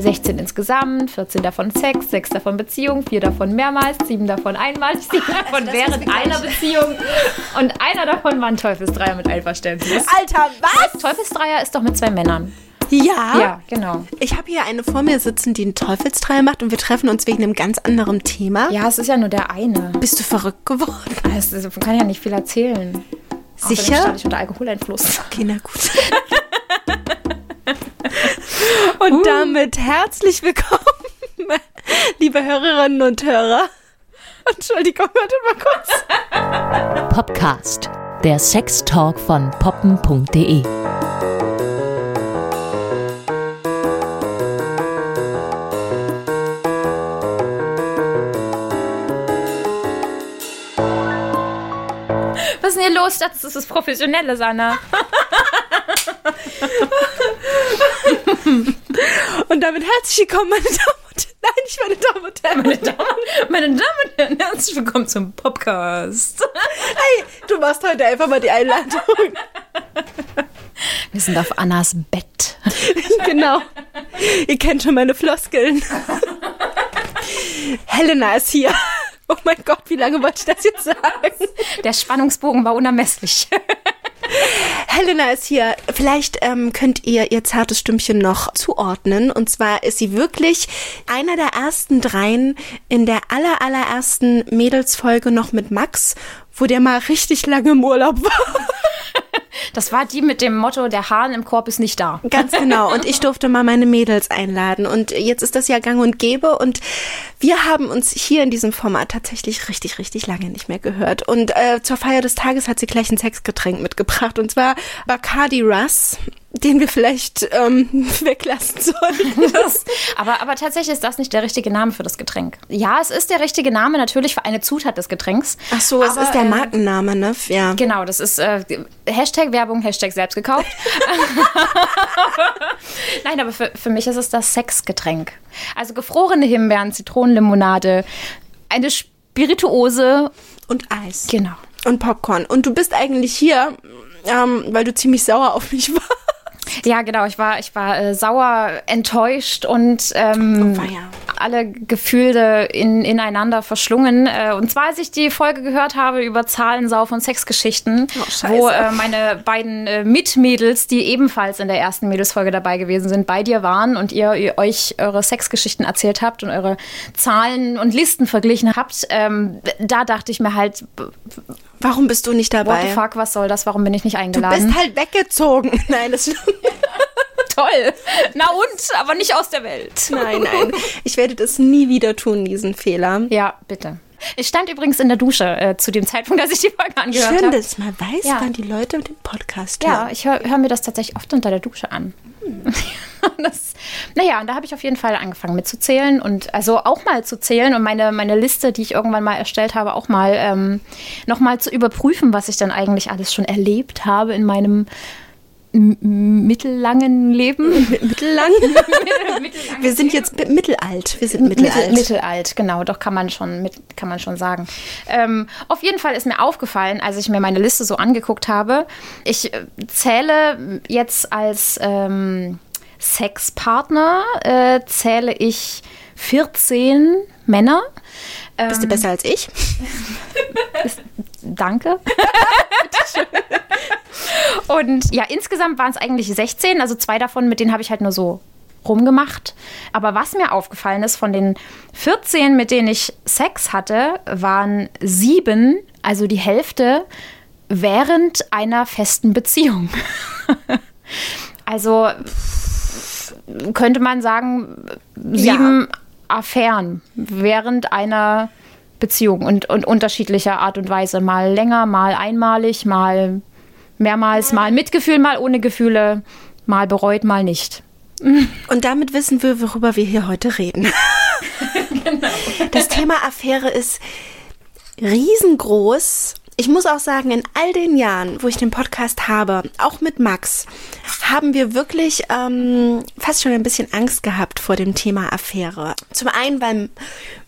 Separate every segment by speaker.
Speaker 1: 16 insgesamt, 14 davon Sex, 6 davon Beziehung, 4 davon mehrmals, 7 davon einmalig, 7 davon während einer Beziehung und einer davon war ein Teufelsdreier mit Einverständnis.
Speaker 2: Alter, was?
Speaker 1: Teufelsdreier ist doch mit zwei Männern.
Speaker 2: Ja.
Speaker 1: Ja, genau.
Speaker 2: Ich habe hier eine vor mir sitzen, die einen Teufelsdreier macht und wir treffen uns wegen einem ganz anderen Thema.
Speaker 1: Ja, es ist ja nur der eine.
Speaker 2: Bist du verrückt geworden?
Speaker 1: Ist- Man kann ja nicht viel erzählen.
Speaker 2: Sicher?
Speaker 1: stand ich unter Alkoholeinfluss.
Speaker 2: Okay, na gut. und damit herzlich willkommen, liebe Hörerinnen und Hörer. Entschuldigung, warte mal kurz.
Speaker 3: Popcast, der Sextalk von poppen.de.
Speaker 1: Was ist denn hier los? Das ist das Professionelle, Sanna.
Speaker 2: Und damit herzlich willkommen, meine Damen und Herren. Nein, nicht meine Damen und Herren.
Speaker 1: Meine Damen, meine Damen und Herren, herzlich willkommen zum Podcast.
Speaker 2: Hey, du machst heute einfach mal die Einladung.
Speaker 1: Wir sind auf Annas Bett.
Speaker 2: genau. Ihr kennt schon meine Floskeln. Helena ist hier. Oh mein Gott, wie lange wollte ich das jetzt sagen?
Speaker 1: Der Spannungsbogen war unermesslich.
Speaker 2: Helena ist hier. Vielleicht ähm, könnt ihr ihr zartes Stimmchen noch zuordnen. Und zwar ist sie wirklich einer der ersten dreien in der aller, allerersten Mädelsfolge noch mit Max, wo der mal richtig lange im Urlaub war.
Speaker 1: Das war die mit dem Motto, der Hahn im Korb ist nicht da.
Speaker 2: Ganz genau. Und ich durfte mal meine Mädels einladen. Und jetzt ist das ja gang und gäbe. Und wir haben uns hier in diesem Format tatsächlich richtig, richtig lange nicht mehr gehört. Und äh, zur Feier des Tages hat sie gleich ein Sexgetränk mitgebracht. Und zwar Bacardi Russ, den wir vielleicht ähm, weglassen sollten.
Speaker 1: Das, aber, aber tatsächlich ist das nicht der richtige Name für das Getränk. Ja, es ist der richtige Name natürlich für eine Zutat des Getränks.
Speaker 2: Ach so, es
Speaker 1: Aber,
Speaker 2: ist der
Speaker 1: äh,
Speaker 2: Markenname, ne? Ja.
Speaker 1: Genau, das ist äh, Hashtag Werbung, Hashtag selbst gekauft. Nein, aber für, für mich ist es das Sexgetränk. Also gefrorene Himbeeren, Zitronenlimonade, eine Spirituose.
Speaker 2: Und Eis.
Speaker 1: Genau.
Speaker 2: Und Popcorn. Und du bist eigentlich hier, ähm, weil du ziemlich sauer auf mich warst.
Speaker 1: Ja, genau. Ich war, ich war äh, sauer, enttäuscht und ähm,
Speaker 2: Oh,
Speaker 1: alle Gefühle in, ineinander verschlungen. Äh, und zwar, als ich die Folge gehört habe über Zahlen, Sauf und Sexgeschichten,
Speaker 2: Oh,
Speaker 1: wo äh, meine beiden äh, Mitmädels, die ebenfalls in der ersten Mädelsfolge dabei gewesen sind, bei dir waren und ihr, ihr euch eure Sexgeschichten erzählt habt und eure Zahlen und Listen verglichen habt, ähm, da dachte ich mir halt,
Speaker 2: Warum bist du nicht
Speaker 1: what
Speaker 2: dabei?
Speaker 1: the fuck, was soll das? Warum bin ich nicht
Speaker 2: Du
Speaker 1: eingeladen?
Speaker 2: bist halt weggezogen. Nein, das
Speaker 1: toll. Na und, aber nicht aus der Welt.
Speaker 2: Nein, nein. Ich werde das nie wieder tun, diesen Fehler.
Speaker 1: Ja, bitte. Ich stand übrigens in der Dusche äh, zu dem Zeitpunkt, als ich die Folge angehört
Speaker 2: Schön,
Speaker 1: habe.
Speaker 2: dass man weiß,
Speaker 1: Ja.
Speaker 2: wann die Leute den Podcast
Speaker 1: Ja,
Speaker 2: hören.
Speaker 1: ich höre hör mir das tatsächlich oft unter der Dusche an. Das, naja, und da habe ich auf jeden Fall angefangen mitzuzählen und also auch mal zu zählen und meine, meine Liste, die ich irgendwann mal erstellt habe, auch mal ähm, nochmal zu überprüfen, was ich dann eigentlich alles schon erlebt habe in meinem mittellangen Leben.
Speaker 2: Mittellang? Wir sind jetzt mi- mittelalt. Wir sind mittelalt.
Speaker 1: Mittel, mittelalt, genau, doch kann man schon, mit, kann man schon sagen. Ähm, auf jeden Fall ist mir aufgefallen, als ich mir meine Liste so angeguckt habe, ich äh, zähle jetzt als ähm, Sexpartner, äh, zähle ich 14 Männer. Ähm,
Speaker 2: Bist du besser als ich?
Speaker 1: Danke. Und ja, insgesamt waren es eigentlich 16, also zwei davon, mit denen habe ich halt nur so rumgemacht. Aber was mir aufgefallen ist, von den 14, mit denen ich Sex hatte, waren sieben, also die Hälfte, während einer festen Beziehung. also könnte man sagen, sieben Affären während einer Beziehung und, und unterschiedlicher Art und Weise. Mal länger, mal einmalig, mal mehrmals, mal mit Gefühl, mal ohne Gefühle, mal bereut, mal nicht.
Speaker 2: Und damit wissen wir, worüber wir hier heute reden. Das Thema Affäre ist riesengroß. Ich muss auch sagen, in all den Jahren, wo ich den Podcast habe, auch mit Max, haben wir wirklich ähm, fast schon ein bisschen Angst gehabt vor dem Thema Affäre. Zum einen, weil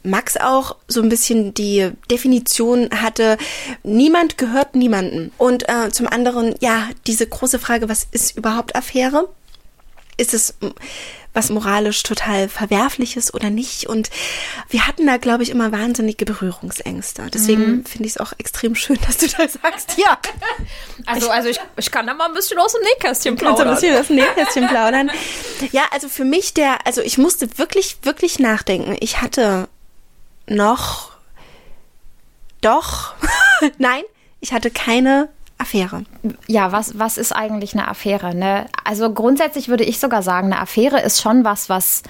Speaker 2: Max auch so ein bisschen die Definition hatte, niemand gehört niemanden. Und äh, zum anderen, ja, diese große Frage, was ist überhaupt Affäre? Ist es was moralisch total verwerfliches oder nicht. Und wir hatten da, glaube ich, immer wahnsinnige Berührungsängste. Deswegen mhm. finde ich es auch extrem schön, dass du da sagst, ja.
Speaker 1: Also, also ich, ich kann da mal ein bisschen aus dem Nähkästchen plaudern.
Speaker 2: ein bisschen aus dem Nähkästchen plaudern. Ja, also für mich der, also ich musste wirklich, wirklich nachdenken. Ich hatte noch, doch, nein, ich hatte keine Affäre.
Speaker 1: Ja, was, was ist eigentlich eine Affäre? Ne? Also grundsätzlich würde ich sogar sagen, eine Affäre ist schon was, was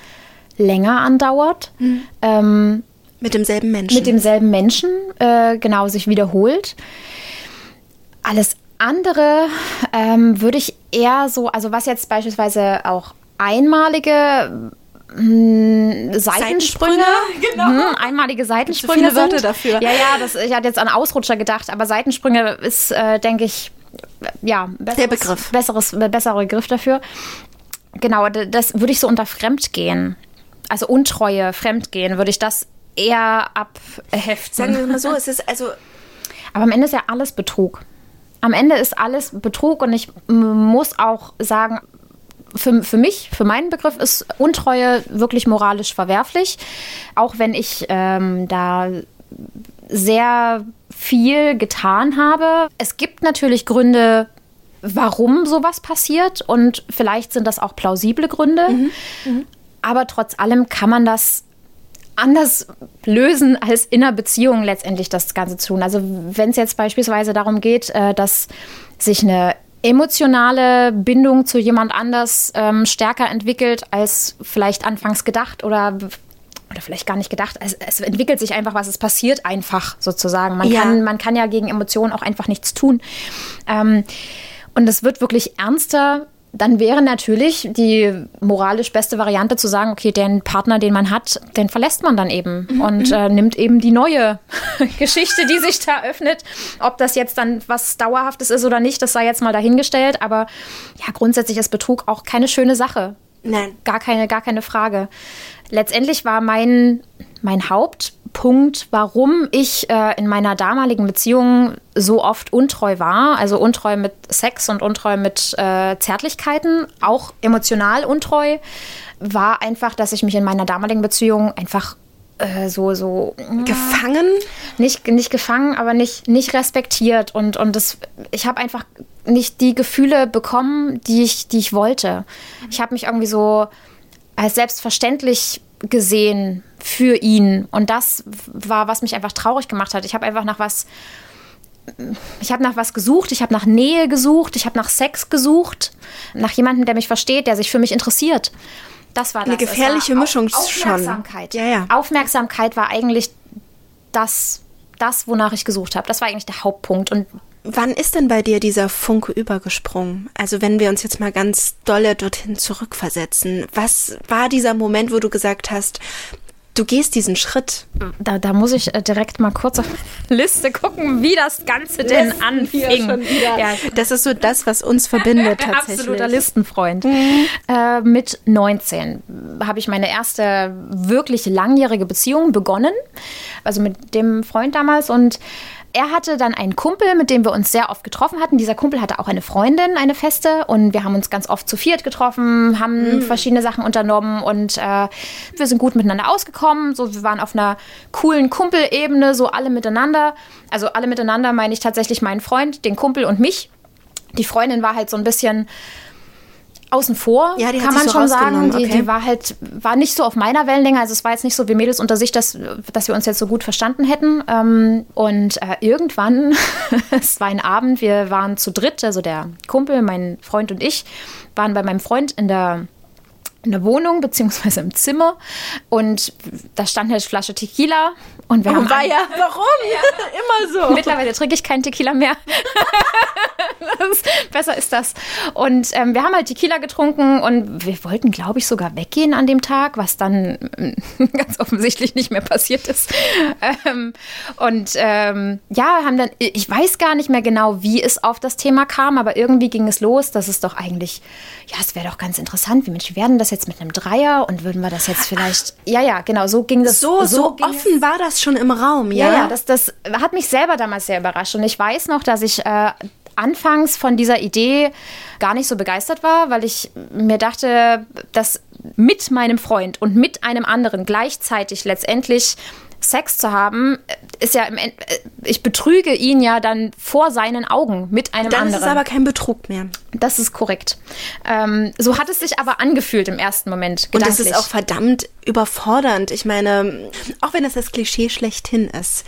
Speaker 1: länger andauert. Mhm. Ähm,
Speaker 2: mit demselben Menschen.
Speaker 1: Mit demselben Menschen, äh, genau, sich wiederholt. Alles andere ähm, würde ich eher so, also was jetzt beispielsweise auch einmalige hm, Seitensprünge, Seitensprünge genau. Hm, einmalige Seitensprünge.
Speaker 2: So viele Wörter dafür.
Speaker 1: Ja, ja, das, ich hatte jetzt an Ausrutscher gedacht, aber Seitensprünge ist, äh, denke ich, ja,
Speaker 2: besseres, der Begriff.
Speaker 1: Besseres, besserer Begriff dafür. Genau, das würde ich so unter Fremdgehen, also Untreue, Fremdgehen, würde ich das eher abheften.
Speaker 2: Sagen wir mal so, es ist also.
Speaker 1: Aber am Ende ist ja alles Betrug. Am Ende ist alles Betrug und ich muss auch sagen, für, für mich, für meinen Begriff ist Untreue wirklich moralisch verwerflich. Auch wenn ich ähm, da sehr viel getan habe. Es gibt natürlich Gründe, warum sowas passiert und vielleicht sind das auch plausible Gründe. Mhm. Mhm. Aber trotz allem kann man das anders lösen, als in einer Beziehung letztendlich das Ganze zu tun. Also wenn es jetzt beispielsweise darum geht, äh, dass sich eine emotionale Bindung zu jemand anders ähm, stärker entwickelt als vielleicht anfangs gedacht oder oder vielleicht gar nicht gedacht. Es, es entwickelt sich einfach was, es passiert einfach sozusagen. Man, ja. kann, man kann ja gegen Emotionen auch einfach nichts tun. Ähm, und es wird wirklich ernster dann wäre natürlich die moralisch beste Variante zu sagen, okay, den Partner, den man hat, den verlässt man dann eben mhm. und äh, nimmt eben die neue Geschichte, die sich da öffnet. Ob das jetzt dann was Dauerhaftes ist oder nicht, das sei jetzt mal dahingestellt. Aber ja, grundsätzlich ist Betrug auch keine schöne Sache.
Speaker 2: Nein.
Speaker 1: Gar keine, gar keine Frage. Letztendlich war mein, mein Haupt Punkt, warum ich äh, in meiner damaligen Beziehung so oft untreu war. Also untreu mit Sex und untreu mit äh, Zärtlichkeiten, auch emotional untreu, war einfach, dass ich mich in meiner damaligen Beziehung einfach äh, so so
Speaker 2: gefangen
Speaker 1: nicht nicht gefangen aber nicht nicht respektiert und und das ich habe einfach nicht die Gefühle bekommen die ich die ich wollte ich habe mich irgendwie so als selbstverständlich gesehen für ihn. Und das war, was mich einfach traurig gemacht hat. Ich habe einfach nach was, ich habe nach was gesucht, ich habe nach Nähe gesucht, ich habe nach Sex gesucht, nach jemandem, der mich versteht, der sich für mich interessiert. Das war das.
Speaker 2: Eine gefährliche Mischung
Speaker 1: Aufmerksamkeit.
Speaker 2: schon. Ja, ja.
Speaker 1: Aufmerksamkeit war eigentlich das, das, wonach ich gesucht habe. Das war eigentlich der Hauptpunkt. Und
Speaker 2: Wann ist denn bei dir dieser Funke übergesprungen? Also wenn wir uns jetzt mal ganz dolle dorthin zurückversetzen, was war dieser Moment, wo du gesagt hast, du gehst diesen Schritt.
Speaker 1: Da, da muss ich äh, direkt mal kurz auf meine Liste gucken, wie das Ganze denn Listen anfing.
Speaker 2: Ja, das ist so das, was uns verbindet tatsächlich.
Speaker 1: Absoluter Listenfreund. Mhm. Äh, mit 19 habe ich meine erste wirklich langjährige Beziehung begonnen. Also mit dem Freund damals und er hatte dann einen Kumpel, mit dem wir uns sehr oft getroffen hatten. Dieser Kumpel hatte auch eine Freundin, eine feste. Und wir haben uns ganz oft zu viert getroffen, haben mhm. verschiedene Sachen unternommen und äh, wir sind gut miteinander ausgekommen. So, wir waren auf einer coolen Kumpelebene, so alle miteinander. Also alle miteinander meine ich tatsächlich meinen Freund, den Kumpel und mich. Die Freundin war halt so ein bisschen außen vor,
Speaker 2: ja,
Speaker 1: kann man
Speaker 2: so
Speaker 1: schon sagen.
Speaker 2: Die,
Speaker 1: okay. die, war halt, war nicht so auf meiner Wellenlänge. Also es war jetzt nicht so wie Mädels unter sich, dass, dass wir uns jetzt so gut verstanden hätten. Ähm, und äh, irgendwann, es war ein Abend, wir waren zu dritt, also der Kumpel, mein Freund und ich, waren bei meinem Freund in der in der Wohnung beziehungsweise im Zimmer und da stand eine Flasche Tequila und wir
Speaker 2: oh,
Speaker 1: haben
Speaker 2: war ja, warum? Ja. Immer so.
Speaker 1: Mittlerweile trinke ich keinen Tequila mehr. das, besser ist das. Und ähm, wir haben halt Tequila getrunken und wir wollten, glaube ich, sogar weggehen an dem Tag, was dann ganz offensichtlich nicht mehr passiert ist. Ähm, und ähm, ja, haben dann, ich weiß gar nicht mehr genau, wie es auf das Thema kam, aber irgendwie ging es los, dass es doch eigentlich, ja, es wäre doch ganz interessant, wie Mensch, wir werden das jetzt mit einem Dreier und würden wir das jetzt vielleicht, ja, ja, genau, so ging das.
Speaker 2: So, so, so offen war das schon im Raum, ja?
Speaker 1: Ja, ja, das, das hat mich selber damals sehr überrascht. Und ich weiß noch, dass ich äh, anfangs von dieser Idee gar nicht so begeistert war, weil ich mir dachte, dass mit meinem Freund und mit einem anderen gleichzeitig letztendlich Sex zu haben, ist ja im End ich betrüge ihn ja dann vor seinen Augen mit einem
Speaker 2: Dann
Speaker 1: anderen.
Speaker 2: ist es aber kein Betrug mehr.
Speaker 1: das ist korrekt. Ähm, so hat es sich aber angefühlt im ersten Moment.
Speaker 2: Und das ist auch verdammt überfordernd. Ich meine, auch wenn das das Klischee schlechthin ist.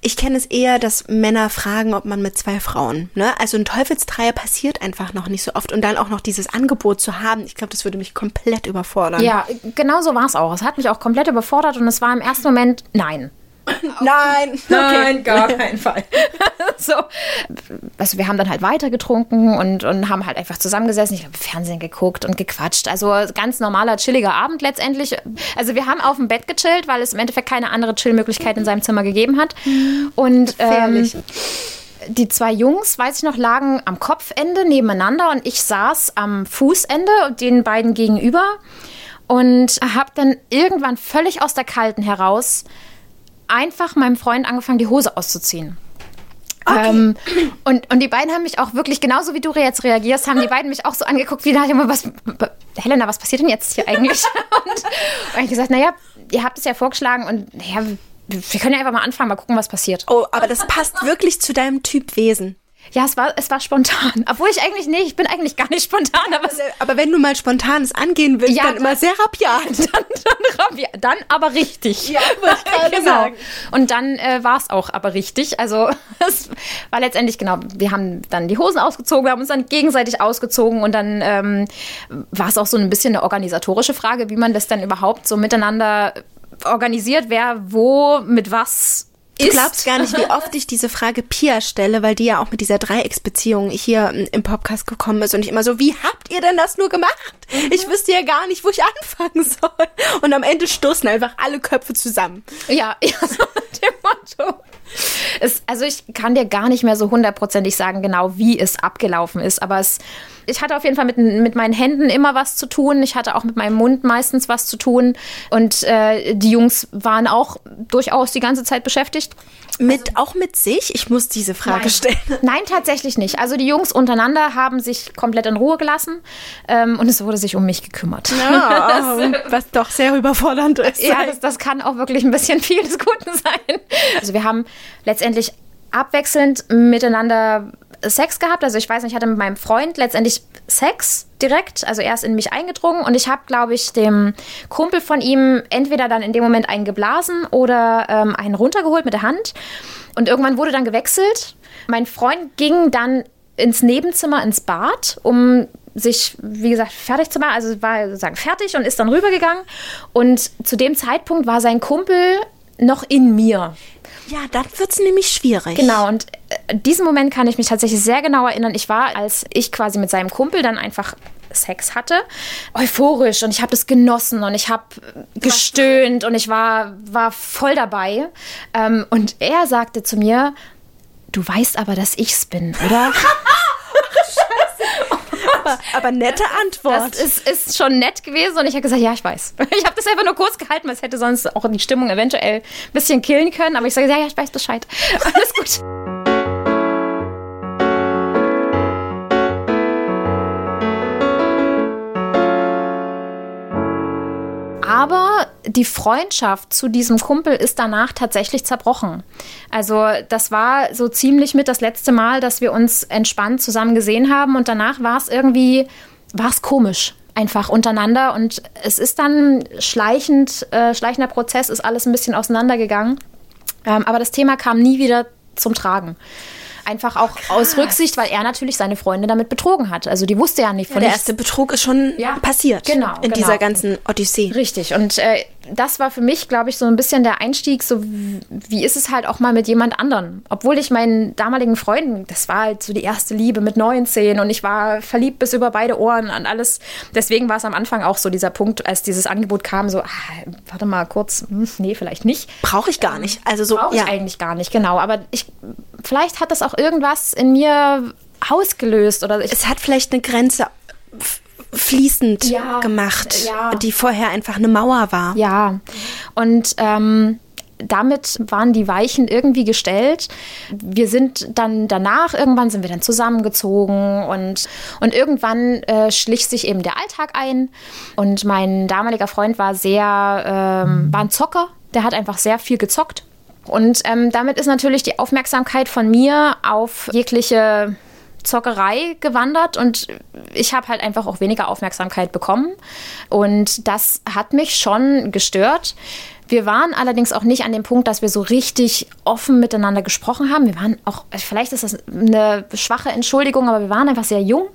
Speaker 2: Ich kenne es eher, dass Männer fragen, ob man mit zwei Frauen, ne? Also ein Teufelsdreier passiert einfach noch nicht so oft und dann auch noch dieses Angebot zu haben, ich glaube, das würde mich komplett überfordern.
Speaker 1: Ja, genau so war es auch. Es hat mich auch komplett überfordert und es war im ersten Moment nein.
Speaker 2: Nein.
Speaker 1: Nein, gar keinen Fall. so. Also wir haben dann halt weiter getrunken und, und haben halt einfach zusammengesessen. Ich habe Fernsehen geguckt und gequatscht. Also ganz normaler, chilliger Abend letztendlich. Also wir haben auf dem Bett gechillt, weil es im Endeffekt keine andere Chillmöglichkeit in seinem Zimmer gegeben hat. Und ähm, die zwei Jungs, weiß ich noch, lagen am Kopfende nebeneinander und ich saß am Fußende und den beiden gegenüber und habe dann irgendwann völlig aus der Kalten heraus einfach meinem Freund angefangen, die Hose auszuziehen. Ähm, und, und die beiden haben mich auch wirklich, genauso wie du jetzt reagierst, haben die beiden mich auch so angeguckt, wie nach dem, was, Helena, was passiert denn jetzt hier eigentlich? Und, und ich gesagt, naja, ihr habt es ja vorgeschlagen und naja, wir können ja einfach mal anfangen, mal gucken, was passiert.
Speaker 2: Oh, aber das passt wirklich zu deinem Typ Wesen.
Speaker 1: Ja, es war, es war spontan. Obwohl ich eigentlich, nee, ich bin eigentlich gar nicht spontan, aber
Speaker 2: Aber wenn du mal spontanes angehen willst,
Speaker 1: Ja,
Speaker 2: dann immer sehr rabiat.
Speaker 1: dann, dann, rabi- dann aber richtig.
Speaker 2: Ja, wollte ich gerade
Speaker 1: genau.
Speaker 2: sagen.
Speaker 1: Und dann äh, war es auch aber richtig. Also es war letztendlich genau, wir haben dann die Hosen ausgezogen, wir haben uns dann gegenseitig ausgezogen und dann ähm, war es auch so ein bisschen eine organisatorische Frage, wie man das dann überhaupt so miteinander organisiert, wer wo mit was
Speaker 2: Du glaubst gar nicht, wie oft ich diese Frage Pia stelle, weil die ja auch mit dieser Dreiecksbeziehung hier mm, im Podcast gekommen ist und ich immer so, wie habt ihr denn das nur gemacht? Ich wüsste ja gar nicht, wo ich anfangen soll. Und am Ende stoßen einfach alle Köpfe zusammen.
Speaker 1: Ja, ja so mit dem Motto. Es, also ich kann dir gar nicht mehr so hundertprozentig sagen, genau wie es abgelaufen ist, aber es, ich hatte auf jeden Fall mit, mit meinen Händen immer was zu tun. Ich hatte auch mit meinem Mund meistens was zu tun. Und äh, die Jungs waren auch durchaus die ganze Zeit beschäftigt.
Speaker 2: Mit, auch mit sich? Ich muss diese Frage stellen.
Speaker 1: Nein, tatsächlich nicht. Also die Jungs untereinander haben sich komplett in Ruhe gelassen ähm, und es wurde sich um mich gekümmert.
Speaker 2: Ja, was doch sehr überfordernd ist.
Speaker 1: Ja, das, das kann auch wirklich ein bisschen viel des Guten sein. Also wir haben letztendlich abwechselnd miteinander Sex gehabt. Also ich weiß nicht, ich hatte mit meinem Freund letztendlich Sex direkt. Also er ist in mich eingedrungen und ich habe, glaube ich, dem Kumpel von ihm entweder dann in dem Moment einen geblasen oder ähm, einen runtergeholt mit der Hand. Und irgendwann wurde dann gewechselt. Mein Freund ging dann ins Nebenzimmer, ins Bad, um sich, wie gesagt, fertig zu machen. Also war sozusagen fertig und ist dann rübergegangen. Und zu dem Zeitpunkt war sein Kumpel noch in mir.
Speaker 2: Ja, dann wird's nämlich schwierig.
Speaker 1: Genau, und äh, diesen Moment kann ich mich tatsächlich sehr genau erinnern. Ich war, als ich quasi mit seinem Kumpel dann einfach Sex hatte, euphorisch und ich habe das genossen und ich habe gestöhnt und ich war, war voll dabei. Ähm, und er sagte zu mir, du weißt aber, dass ich's bin, oder?
Speaker 2: Aber, aber nette Antwort.
Speaker 1: Das ist, ist schon nett gewesen und ich habe gesagt, ja, ich weiß. Ich habe das einfach nur kurz gehalten, weil es hätte sonst auch die Stimmung eventuell ein bisschen killen können. Aber ich sage, ja, ja, ich weiß Bescheid. Alles gut. Aber die Freundschaft zu diesem Kumpel ist danach tatsächlich zerbrochen. Also das war so ziemlich mit das letzte Mal, dass wir uns entspannt zusammen gesehen haben und danach war es irgendwie, war es komisch einfach untereinander und es ist dann schleichend, äh, schleichender Prozess, ist alles ein bisschen auseinandergegangen. Ähm, aber das Thema kam nie wieder zum Tragen. Einfach auch aus Rücksicht, weil er natürlich seine Freunde damit betrogen hat. Also die wusste ja nicht von
Speaker 2: der
Speaker 1: nichts.
Speaker 2: erste Betrug ist schon
Speaker 1: Ja,
Speaker 2: passiert.
Speaker 1: genau,
Speaker 2: In
Speaker 1: genau.
Speaker 2: dieser ganzen Odyssee.
Speaker 1: Richtig. Und äh, das war für mich, glaube ich, so ein bisschen der Einstieg. So, wie- ist es halt auch mal mit jemand anderen? Obwohl ich meinen damaligen Freunden, das war halt so die erste Liebe mit 19 und ich war verliebt bis über beide Ohren und alles. Deswegen war es am Anfang auch so dieser Punkt, als dieses Angebot kam, so, ah, warte mal kurz, hm, nee, vielleicht nicht.
Speaker 2: Brauche ich gar nicht. Also so,
Speaker 1: Brauche
Speaker 2: ja.
Speaker 1: ich eigentlich gar nicht, genau. Aber ich, vielleicht hat das auch irgendwas in mir ausgelöst oder ich,
Speaker 2: Es hat vielleicht eine Grenze fließend
Speaker 1: Ja,
Speaker 2: gemacht,
Speaker 1: ja.
Speaker 2: die vorher einfach eine Mauer war.
Speaker 1: Ja, und ähm, damit waren die Weichen irgendwie gestellt. Wir sind dann danach, irgendwann sind wir dann zusammengezogen und, und irgendwann äh, schlich sich eben der Alltag ein. Und mein damaliger Freund war sehr, ähm, war ein Zocker, der hat einfach sehr viel gezockt. Und ähm, damit ist natürlich die Aufmerksamkeit von mir auf jegliche Zockerei gewandert und ich habe halt einfach auch weniger Aufmerksamkeit bekommen. Und das hat mich schon gestört. Wir waren allerdings auch nicht an dem Punkt, dass wir so richtig offen miteinander gesprochen haben. Wir waren auch, vielleicht ist das eine schwache Entschuldigung, aber wir waren einfach sehr jung.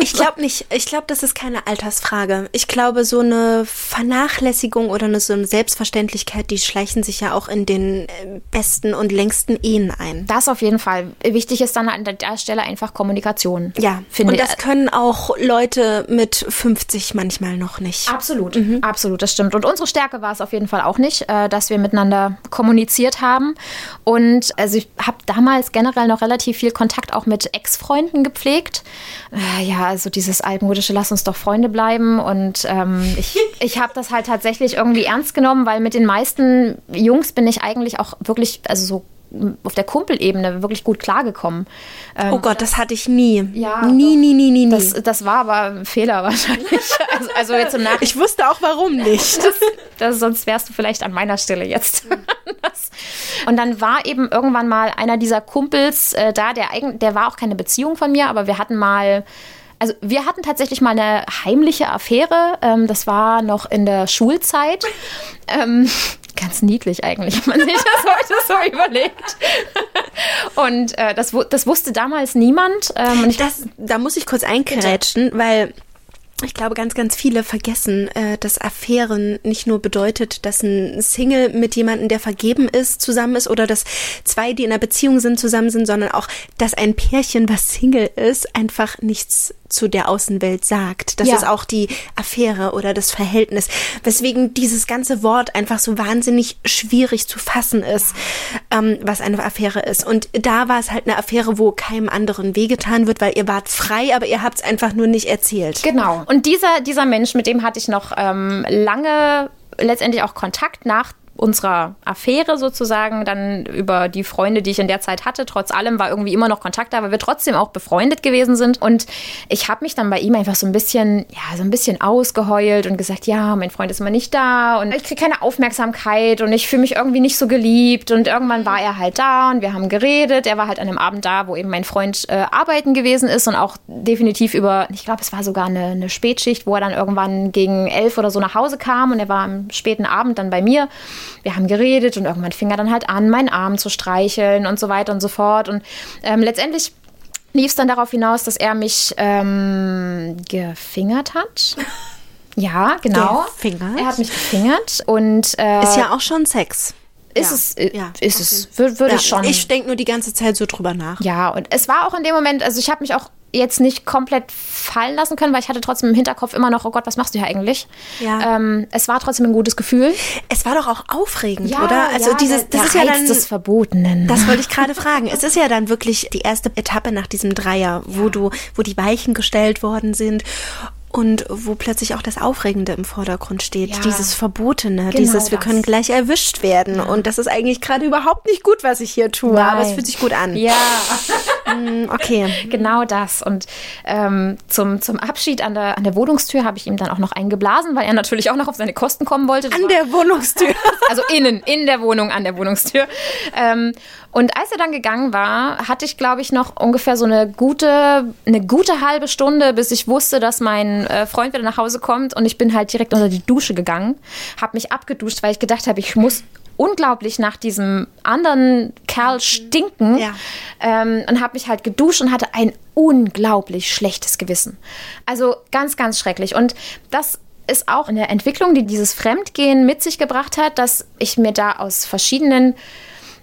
Speaker 2: Ich glaube nicht. Ich glaube, das ist keine Altersfrage. Ich glaube, so eine Vernachlässigung oder eine, so eine Selbstverständlichkeit, die schleichen sich ja auch in den äh, besten und längsten Ehen ein.
Speaker 1: Das auf jeden Fall. Wichtig ist dann an der Stelle einfach Kommunikation.
Speaker 2: Ja, finde und das können auch Leute mit 50 manchmal noch nicht.
Speaker 1: Absolut, mhm. absolut, das stimmt. Und unsere Stärke war es auf jeden Fall auch nicht wichtig, äh, dass wir miteinander kommuniziert haben. Und also ich habe damals generell noch relativ viel Kontakt auch mit Ex-Freunden gepflegt. Äh, ja, also dieses altmodische Lass uns doch Freunde bleiben. Und ähm, ich, ich habe das halt tatsächlich irgendwie ernst genommen, weil mit den meisten Jungs bin ich eigentlich auch wirklich, also so auf der Kumpelebene wirklich gut klargekommen.
Speaker 2: Ähm, oh Gott, das hatte ich nie. Ja, nie, nie, nie, nie, nie.
Speaker 1: Das, das war aber ein Fehler wahrscheinlich.
Speaker 2: Also, also jetzt im Nachhinein. Ich wusste auch warum nicht.
Speaker 1: Das, das, sonst wärst du vielleicht an meiner Stelle jetzt. Und dann war eben irgendwann mal einer dieser Kumpels äh, da, der der war auch keine Beziehung von mir, aber wir hatten mal also wir hatten tatsächlich mal eine heimliche Affäre. Ähm, das war noch in der Schulzeit. Ähm, ganz niedlich eigentlich, wenn man sich das heute so überlegt. Und äh, das, das wusste damals niemand.
Speaker 2: Ähm, das, da muss ich kurz einkrätschen, weil ich glaube, ganz, ganz viele vergessen, äh, dass Affären nicht nur bedeutet, dass ein Single mit jemandem, der vergeben ist, zusammen ist oder dass zwei, die in einer Beziehung sind, zusammen sind, sondern auch, dass ein Pärchen, was Single ist, einfach nichts zu der Außenwelt sagt. Das ja. ist auch die Affäre oder das Verhältnis, weswegen dieses ganze Wort einfach so wahnsinnig schwierig zu fassen ist, ähm, was eine Affäre ist. Und da war es halt eine Affäre, wo keinem anderen wehgetan wird, weil ihr wart frei, aber ihr habt es einfach nur nicht erzählt.
Speaker 1: Genau. Und dieser, dieser Mensch, mit dem hatte ich noch ähm, lange letztendlich auch Kontakt nach unserer Affäre sozusagen, dann über die Freunde, die ich in der Zeit hatte. Trotz allem war irgendwie immer noch Kontakt da, weil wir trotzdem auch befreundet gewesen sind. Und ich habe mich dann bei ihm einfach so ein bisschen, ja, so ein bisschen ausgeheult und gesagt, ja, mein Freund ist immer nicht da und ich kriege keine Aufmerksamkeit und ich fühle mich irgendwie nicht so geliebt. Und irgendwann war er halt da und wir haben geredet. Er war halt an einem Abend da, wo eben mein Freund äh, arbeiten gewesen ist und auch definitiv über, ich glaube, es war sogar eine, eine Spätschicht, wo er dann irgendwann gegen elf oder so nach Hause kam und er war am späten Abend dann bei mir wir haben geredet und irgendwann fing er dann halt an, meinen Arm zu streicheln und so weiter und so fort. Und ähm, letztendlich lief es dann darauf hinaus, dass er mich ähm, gefingert hat. Ja, genau.
Speaker 2: Gefingert?
Speaker 1: Er hat mich gefingert und äh,
Speaker 2: ist ja auch schon Sex.
Speaker 1: Ist ja. es, äh, ja, ist es, würde würd ja, ich schon.
Speaker 2: Ich denke nur die ganze Zeit so drüber nach.
Speaker 1: Ja, und es war auch in dem Moment, also ich habe mich auch jetzt nicht komplett fallen lassen können, weil ich hatte trotzdem im Hinterkopf immer noch, oh Gott, was machst du hier eigentlich? Ja. Ähm, es war trotzdem ein gutes Gefühl.
Speaker 2: Es war doch auch aufregend, ja, oder? Also ja, dieses, das ist ja dann
Speaker 1: des Verbotenen.
Speaker 2: Das wollte ich gerade fragen. Es ist ja dann wirklich die erste Etappe nach diesem Dreier, wo du, wo die Weichen gestellt worden sind und wo plötzlich auch das Aufregende im Vordergrund steht, ja. dieses Verbotene, genau dieses wir können gleich erwischt werden ja. und das ist eigentlich gerade überhaupt nicht gut, was ich hier tue, Nein. aber es fühlt sich gut an.
Speaker 1: Ja.
Speaker 2: Mm, okay.
Speaker 1: Genau das und ähm, zum, zum Abschied an der, an der Wohnungstür habe ich ihm dann auch noch eingeblasen, weil er natürlich auch noch auf seine Kosten kommen wollte.
Speaker 2: Das an der Wohnungstür?
Speaker 1: also innen, in der Wohnung, an der Wohnungstür. Ähm, und als er dann gegangen war, hatte ich, glaube ich, noch ungefähr so eine gute, eine gute halbe Stunde, bis ich wusste, dass mein äh, Freund wieder nach Hause kommt. Und ich bin halt direkt unter die Dusche gegangen, habe mich abgeduscht, weil ich gedacht habe, ich muss unglaublich nach diesem anderen Kerl stinken ja. ähm, und habe mich halt geduscht und hatte ein unglaublich schlechtes Gewissen. Also ganz, ganz schrecklich. Und das ist auch eine Entwicklung, die dieses Fremdgehen mit sich gebracht hat, dass ich mir da aus verschiedenen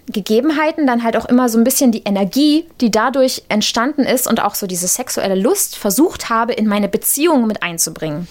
Speaker 1: Gegebenheiten dann halt auch immer so ein bisschen die Energie, die dadurch entstanden ist und auch so diese sexuelle Lust versucht habe, in meine Beziehung mit einzubringen.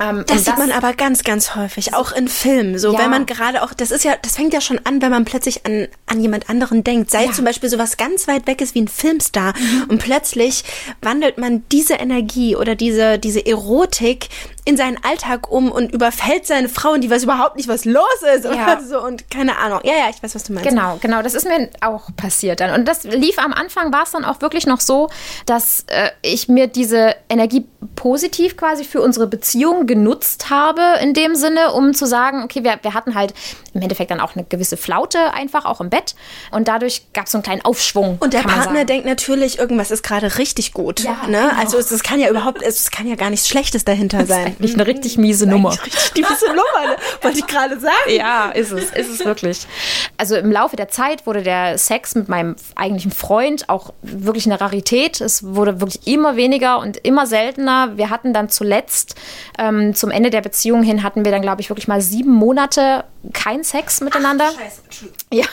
Speaker 1: Ähm,
Speaker 2: Das
Speaker 1: und
Speaker 2: sieht man aber ganz, ganz häufig, auch in Filmen. So,
Speaker 1: Ja.
Speaker 2: wenn man gerade auch, das ist ja, das fängt ja schon an, wenn man plötzlich an, an jemand anderen denkt. Sei
Speaker 1: Ja. Mhm.
Speaker 2: zum Beispiel sowas ganz weit weg ist wie ein Filmstar und plötzlich wandelt man diese Energie oder diese, diese Erotik in seinen Alltag um und überfällt seine Frau und die weiß überhaupt nicht, was los ist
Speaker 1: Ja.
Speaker 2: oder so und keine Ahnung. Ja, ja, ich weiß, was du meinst.
Speaker 1: Genau, genau. Das ist mir auch passiert dann. Und das lief am Anfang, war es dann auch wirklich noch so, dass äh, ich mir diese Energie positiv quasi für unsere Beziehung genutzt habe, in dem Sinne, um zu sagen, okay, wir, wir hatten halt im Endeffekt dann auch eine gewisse Flaute einfach, auch im Bett. Und dadurch gab es so einen kleinen Aufschwung.
Speaker 2: Und der Partner denkt natürlich, irgendwas ist gerade richtig gut.
Speaker 1: Ja,
Speaker 2: ne?
Speaker 1: genau.
Speaker 2: Also es, es kann ja überhaupt, es kann ja gar nichts Schlechtes dahinter sein.
Speaker 1: Nicht eine richtig miese Nummer.
Speaker 2: Richtig diese Nummer, ne? wollte ich gerade sagen.
Speaker 1: Ja, ist es, ist es wirklich. Also im Laufe der Zeit wurde der Sex mit meinem eigentlichen Freund auch wirklich eine Rarität. Es wurde wirklich immer weniger und immer seltener. Wir hatten dann zuletzt ähm, zum Ende der Beziehung hin hatten wir dann glaube ich wirklich mal sieben Monate keinen Sex miteinander. Ja.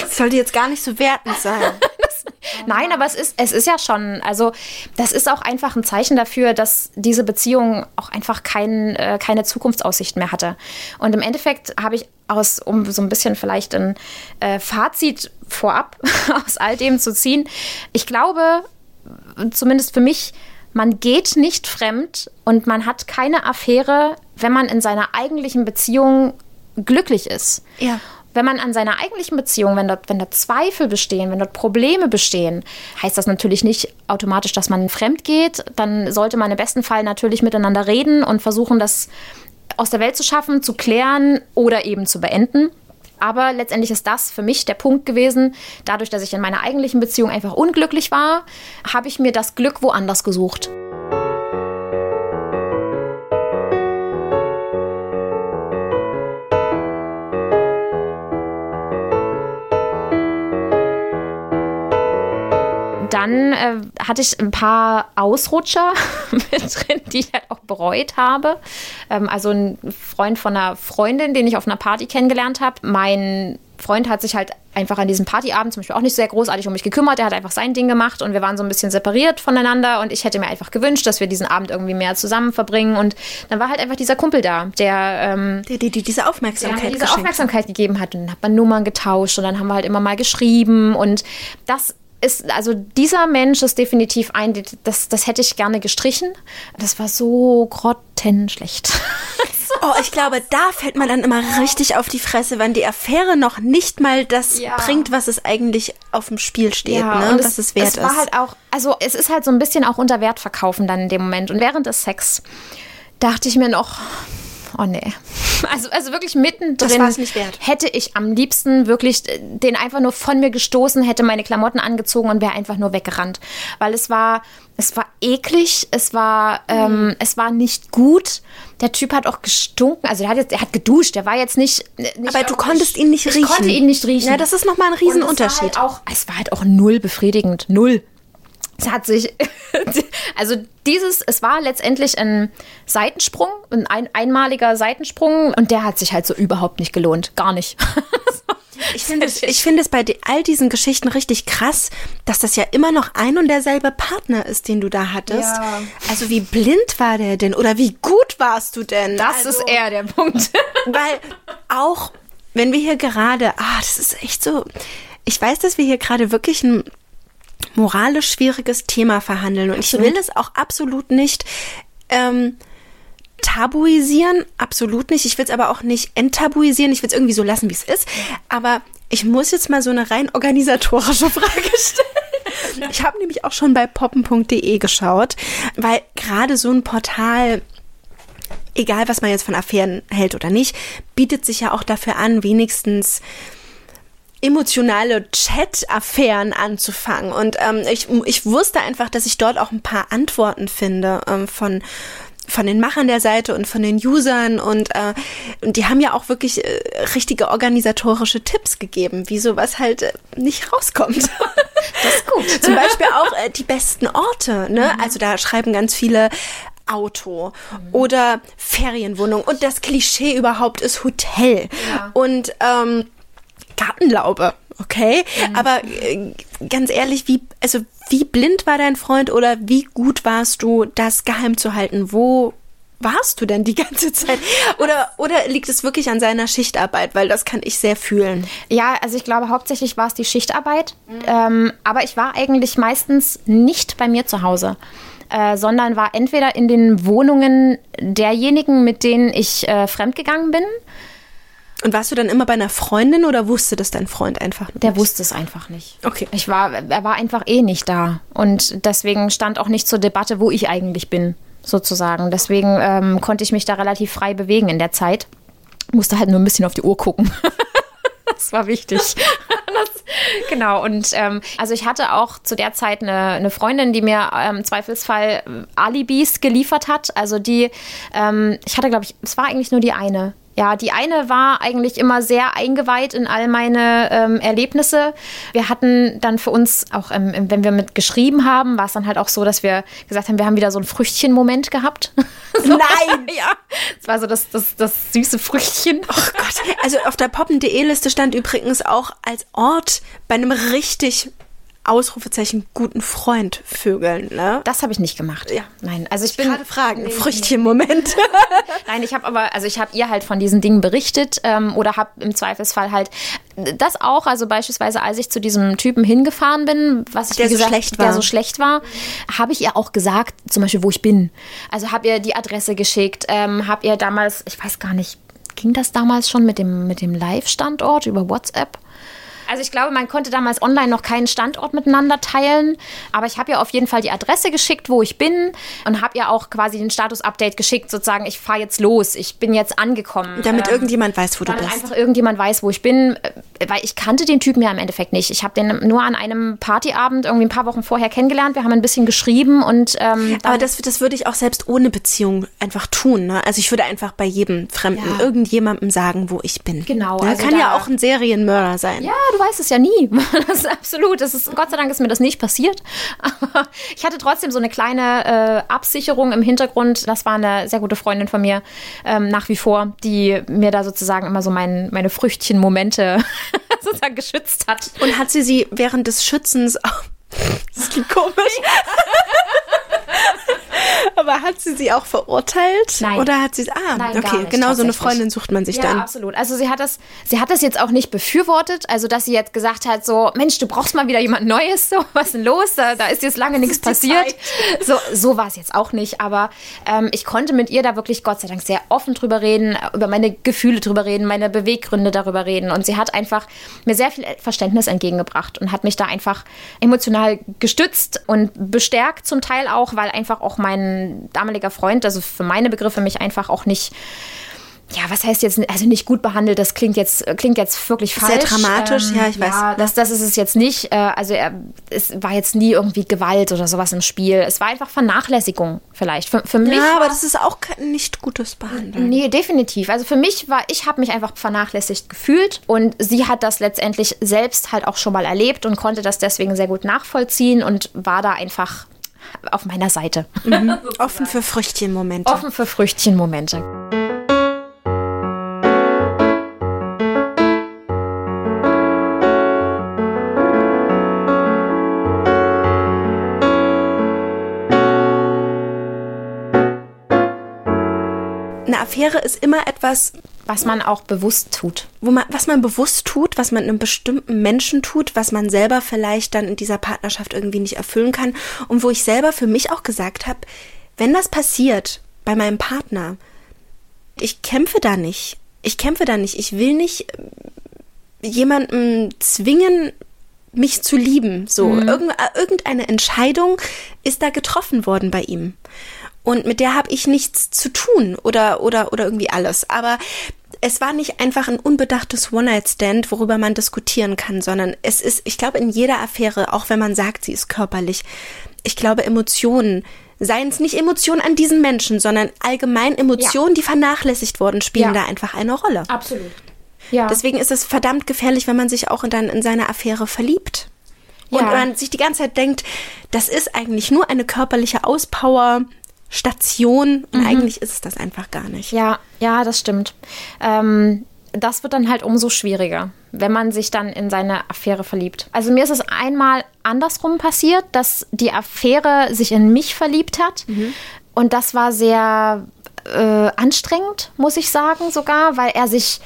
Speaker 2: Das sollte jetzt gar nicht so wertend sein.
Speaker 1: Nein, aber es ist, es ist ja schon, also das ist auch einfach ein Zeichen dafür, dass diese Beziehung auch einfach kein, äh, keine Zukunftsaussicht mehr hatte. Und im Endeffekt habe ich aus, um so ein bisschen vielleicht ein äh, Fazit vorab aus all dem zu ziehen, ich glaube, zumindest für mich, man geht nicht fremd und man hat keine Affäre, wenn man in seiner eigentlichen Beziehung glücklich ist.
Speaker 2: Ja.
Speaker 1: Wenn man an seiner eigentlichen Beziehung, wenn dort, wenn dort Zweifel bestehen, wenn dort Probleme bestehen, heißt das natürlich nicht automatisch, dass man fremd geht. Dann sollte man im besten Fall natürlich miteinander reden und versuchen, das aus der Welt zu schaffen, zu klären oder eben zu beenden. Aber letztendlich ist das für mich der Punkt gewesen. Dadurch, dass ich in meiner eigentlichen Beziehung einfach unglücklich war, habe ich mir das Glück woanders gesucht. Dann äh, hatte ich ein paar Ausrutscher mit drin, die ich halt auch bereut habe. Ähm, also ein Freund von einer Freundin, den ich auf einer Party kennengelernt habe. Mein Freund hat sich halt einfach an diesem Partyabend zum Beispiel auch nicht sehr großartig um mich gekümmert. Er hat einfach sein Ding gemacht und wir waren so ein bisschen separiert voneinander. Und ich hätte mir einfach gewünscht, dass wir diesen Abend irgendwie mehr zusammen verbringen. Und dann war halt einfach dieser Kumpel da, der ähm,
Speaker 2: Die, die, die diese
Speaker 1: der
Speaker 2: Aufmerksamkeit
Speaker 1: mir diese. Aufmerksamkeit gegeben hat. Und dann hat man Nummern getauscht und dann haben wir halt immer mal geschrieben. Und das ist, also dieser Mensch ist definitiv ein, das, das hätte ich gerne gestrichen. Das war so grottenschlecht.
Speaker 2: Oh, ich glaube, da fällt man dann immer richtig auf die Fresse, wenn die Affäre noch nicht mal das
Speaker 1: Ja.
Speaker 2: bringt, was es eigentlich auf dem Spiel steht, ne?
Speaker 1: und
Speaker 2: was es wert
Speaker 1: es war
Speaker 2: ist.
Speaker 1: halt auch, also es ist halt so ein bisschen auch unter Wert verkaufen dann in dem Moment. Und während des Sex dachte ich mir noch, oh nee. Also, also wirklich mittendrin
Speaker 2: Das nicht wert.
Speaker 1: hätte ich am liebsten wirklich den einfach nur von mir gestoßen, hätte meine Klamotten angezogen und wäre einfach nur weggerannt. Weil es war, es war eklig, es war, ähm, es war nicht gut. Der Typ hat auch gestunken, also der hat jetzt, er hat geduscht, der war jetzt nicht. nicht
Speaker 2: Aber du konntest ihn nicht
Speaker 1: ich
Speaker 2: riechen.
Speaker 1: konnte ihn nicht riechen.
Speaker 2: Ja, das ist nochmal ein
Speaker 1: war
Speaker 2: Riesenunterschied.
Speaker 1: Halt auch, es war halt auch null befriedigend. Null. Es hat sich, also dieses, es war letztendlich ein Seitensprung, ein, ein einmaliger Seitensprung und der hat sich halt so überhaupt nicht gelohnt. Gar nicht.
Speaker 2: Ich finde es, ich finde es bei all diesen Geschichten richtig krass, dass das ja immer noch ein und derselbe Partner ist, den du da hattest.
Speaker 1: Ja.
Speaker 2: Also wie blind war der denn oder wie gut warst du denn?
Speaker 1: Das
Speaker 2: also,
Speaker 1: ist eher der Punkt.
Speaker 2: Weil auch, wenn wir hier gerade, ah, das ist echt so, ich weiß, dass wir hier gerade wirklich ein moralisch schwieriges Thema verhandeln und ich will es auch absolut nicht ähm, tabuisieren, absolut nicht. Ich will es aber auch nicht enttabuisieren. Ich will es irgendwie so lassen, wie es ist. Aber ich muss jetzt mal so eine rein organisatorische Frage stellen. Ich habe nämlich auch schon bei poppen.de geschaut, weil gerade so ein Portal egal was man jetzt von Affären hält oder nicht, bietet sich ja auch dafür an, wenigstens emotionale Chat-Affären anzufangen. Und ähm, ich, ich wusste einfach, dass ich dort auch ein paar Antworten finde ähm, von von den Machern der Seite und von den Usern und, äh, und die haben ja auch wirklich äh, richtige organisatorische Tipps gegeben, wie sowas halt äh, nicht rauskommt.
Speaker 1: Das ist gut.
Speaker 2: Zum Beispiel auch äh, die besten Orte, ne? Also da schreiben ganz viele Auto oder Ferienwohnung und das Klischee überhaupt ist Hotel und ähm, Gartenlaube, okay? Aber äh, ganz ehrlich, wie also wie blind war dein Freund oder wie gut warst du, das geheim zu halten? Wo warst du denn die ganze Zeit? Oder, oder liegt es wirklich an seiner Schichtarbeit? Weil das kann ich sehr fühlen.
Speaker 1: Ja, also ich glaube, hauptsächlich war es die Schichtarbeit. Ähm, aber ich war eigentlich meistens nicht bei mir zu Hause. Äh, sondern war entweder in den Wohnungen derjenigen, mit denen ich äh, fremdgegangen bin.
Speaker 2: Und warst du dann immer bei einer Freundin oder wusste das dein Freund einfach nicht?
Speaker 1: Der wusste es einfach nicht.
Speaker 2: Okay.
Speaker 1: Ich war, er war einfach eh nicht da. Und deswegen stand auch nicht zur Debatte, wo ich eigentlich bin, sozusagen. Deswegen ähm, konnte ich mich da relativ frei bewegen in der Zeit. Musste halt nur ein bisschen auf die Uhr gucken. das war wichtig. das, genau. Und ähm, also ich hatte auch zu der Zeit eine, eine Freundin, die mir ähm, im Zweifelsfall äh, Alibis geliefert hat. Also die, ähm, ich hatte, glaube ich, es war eigentlich nur die eine. Ja, die eine war eigentlich immer sehr eingeweiht in all meine ähm, Erlebnisse. Wir hatten dann für uns auch, ähm, wenn wir mit geschrieben haben, war es dann halt auch so, dass wir gesagt haben, wir haben wieder so einen Früchtchen-Moment gehabt. so,
Speaker 2: Nein!
Speaker 1: ja, es war so das, das, das süße Früchtchen.
Speaker 2: Oh Gott. Also auf der poppen.de-Liste stand übrigens auch als Ort bei einem richtig Ausrufezeichen guten Freund vögeln, ne?
Speaker 1: Das habe ich nicht gemacht.
Speaker 2: Ja.
Speaker 1: Nein, also ich bin
Speaker 2: Gerade fragen, Früchtchen-Moment.
Speaker 1: Nein, ich habe aber, also ich habe ihr halt von diesen Dingen berichtet ähm, oder habe im Zweifelsfall halt das auch, also beispielsweise als ich zu diesem Typen hingefahren bin, was ich
Speaker 2: Der
Speaker 1: wie
Speaker 2: so
Speaker 1: gesagt,
Speaker 2: schlecht war.
Speaker 1: der so schlecht war, habe ich ihr auch gesagt, zum Beispiel, wo ich bin. Also habe ihr die Adresse geschickt, ähm, habe ihr damals, ich weiß gar nicht, ging das damals schon mit dem, mit dem Live-Standort über WhatsApp? Also ich glaube, man konnte damals online noch keinen Standort miteinander teilen, aber ich habe ihr auf jeden Fall die Adresse geschickt, wo ich bin und habe ihr auch quasi den Status-Update geschickt, sozusagen, ich fahre jetzt los, ich bin jetzt angekommen.
Speaker 2: Damit
Speaker 1: Ähm,
Speaker 2: irgendjemand weiß, wo du bist.
Speaker 1: einfach irgendjemand weiß, wo ich bin, äh, weil ich kannte den Typen ja im Endeffekt nicht. Ich habe den nur an einem Partyabend irgendwie ein paar Wochen vorher kennengelernt. Wir haben ein bisschen geschrieben und ähm,
Speaker 2: Aber das, das würde ich auch selbst ohne Beziehung einfach tun. Ne? Also ich würde einfach bei jedem Fremden
Speaker 1: Ja.
Speaker 2: irgendjemandem sagen, wo ich bin.
Speaker 1: Genau,
Speaker 2: Ne?
Speaker 1: also
Speaker 2: Kann ja
Speaker 1: da-
Speaker 2: auch ein Serienmörder sein.
Speaker 1: Ja, du weißt es ja nie. Das ist absolut. Das ist, Gott sei Dank ist mir das nicht passiert. Aber ich hatte trotzdem so eine kleine äh, Absicherung im Hintergrund. Das war eine sehr gute Freundin von mir ähm, nach wie vor, die mir da sozusagen immer so mein, meine Früchtchen-Momente sozusagen geschützt hat.
Speaker 2: Und hat sie sie während des Schützens. Das klingt komisch. Aber hat sie sie auch verurteilt?
Speaker 1: Nein.
Speaker 2: Oder hat sie Ah,
Speaker 1: Nein,
Speaker 2: okay,
Speaker 1: nicht,
Speaker 2: genau so eine. Freundin sucht man sich
Speaker 1: Ja,
Speaker 2: dann.
Speaker 1: absolut. Also sie hat das, sie hat das jetzt auch nicht befürwortet, also dass sie jetzt gesagt hat, so, Mensch, du brauchst mal wieder jemand Neues, so, was ist denn los? Da, da ist jetzt lange nichts passiert.
Speaker 2: Zeit.
Speaker 1: So, so war es jetzt auch nicht, aber ähm, ich konnte mit ihr da wirklich, Gott sei Dank, sehr offen drüber reden, über meine Gefühle drüber reden, meine Beweggründe darüber reden. Und sie hat einfach mir sehr viel Verständnis entgegengebracht und hat mich da einfach emotional gestützt und bestärkt zum Teil auch, weil einfach auch mein damaliger Freund, also für meine Begriffe, mich einfach auch nicht ja, was heißt jetzt, also nicht gut behandelt, das klingt jetzt, klingt jetzt wirklich
Speaker 2: Sehr
Speaker 1: falsch. Ähm,
Speaker 2: dramatisch, ja, ich weiß.
Speaker 1: Ja, das, das ist es jetzt nicht. Äh, Also er, es war jetzt nie irgendwie Gewalt oder sowas im Spiel. Es war einfach Vernachlässigung vielleicht. Für, für mich
Speaker 2: Ja, aber das ist auch kein nicht gutes Behandeln.
Speaker 1: Nee, definitiv. Also für mich war, ich habe mich einfach vernachlässigt gefühlt und sie hat das letztendlich selbst halt auch schon mal erlebt und konnte das deswegen sehr gut nachvollziehen und war da einfach auf meiner Seite.
Speaker 2: Offen für Früchtchenmomente.
Speaker 1: Offen für Früchtchenmomente.
Speaker 2: Eine Affäre ist immer etwas,
Speaker 1: Was man auch bewusst tut.
Speaker 2: wo man, was man bewusst tut, was man einem bestimmten Menschen tut, was man selber vielleicht dann in dieser Partnerschaft irgendwie nicht erfüllen kann und wo ich selber für mich auch gesagt habe, wenn das passiert bei meinem Partner, ich kämpfe da nicht. Ich kämpfe da nicht. Ich will nicht äh, jemanden zwingen, mich zu lieben. So, Irgend, äh, irgendeine Entscheidung ist da getroffen worden bei ihm. Und mit der habe ich nichts zu tun oder, oder, oder irgendwie alles. Aber es war nicht einfach ein unbedachtes One-Night-Stand, worüber man diskutieren kann, sondern es ist, ich glaube, in jeder Affäre, auch wenn man sagt, sie ist körperlich, ich glaube, Emotionen, seien es nicht Emotionen an diesen Menschen, sondern allgemein Emotionen, die vernachlässigt wurden, spielen
Speaker 1: Ja.
Speaker 2: da einfach eine Rolle.
Speaker 1: Absolut. Ja.
Speaker 2: Deswegen ist es verdammt gefährlich, wenn man sich auch in, dann in seine Affäre verliebt. Und
Speaker 1: Ja.
Speaker 2: man sich die ganze Zeit denkt, das ist eigentlich nur eine körperliche Auspower-Station und eigentlich ist es das einfach gar nicht.
Speaker 1: Ja, ja, das stimmt. Ähm, das wird dann halt umso schwieriger, wenn man sich dann in seine Affäre verliebt. Also mir ist es einmal andersrum passiert, dass die Affäre sich in mich verliebt hat. Und das war sehr äh, anstrengend, muss ich sagen, sogar, weil er sich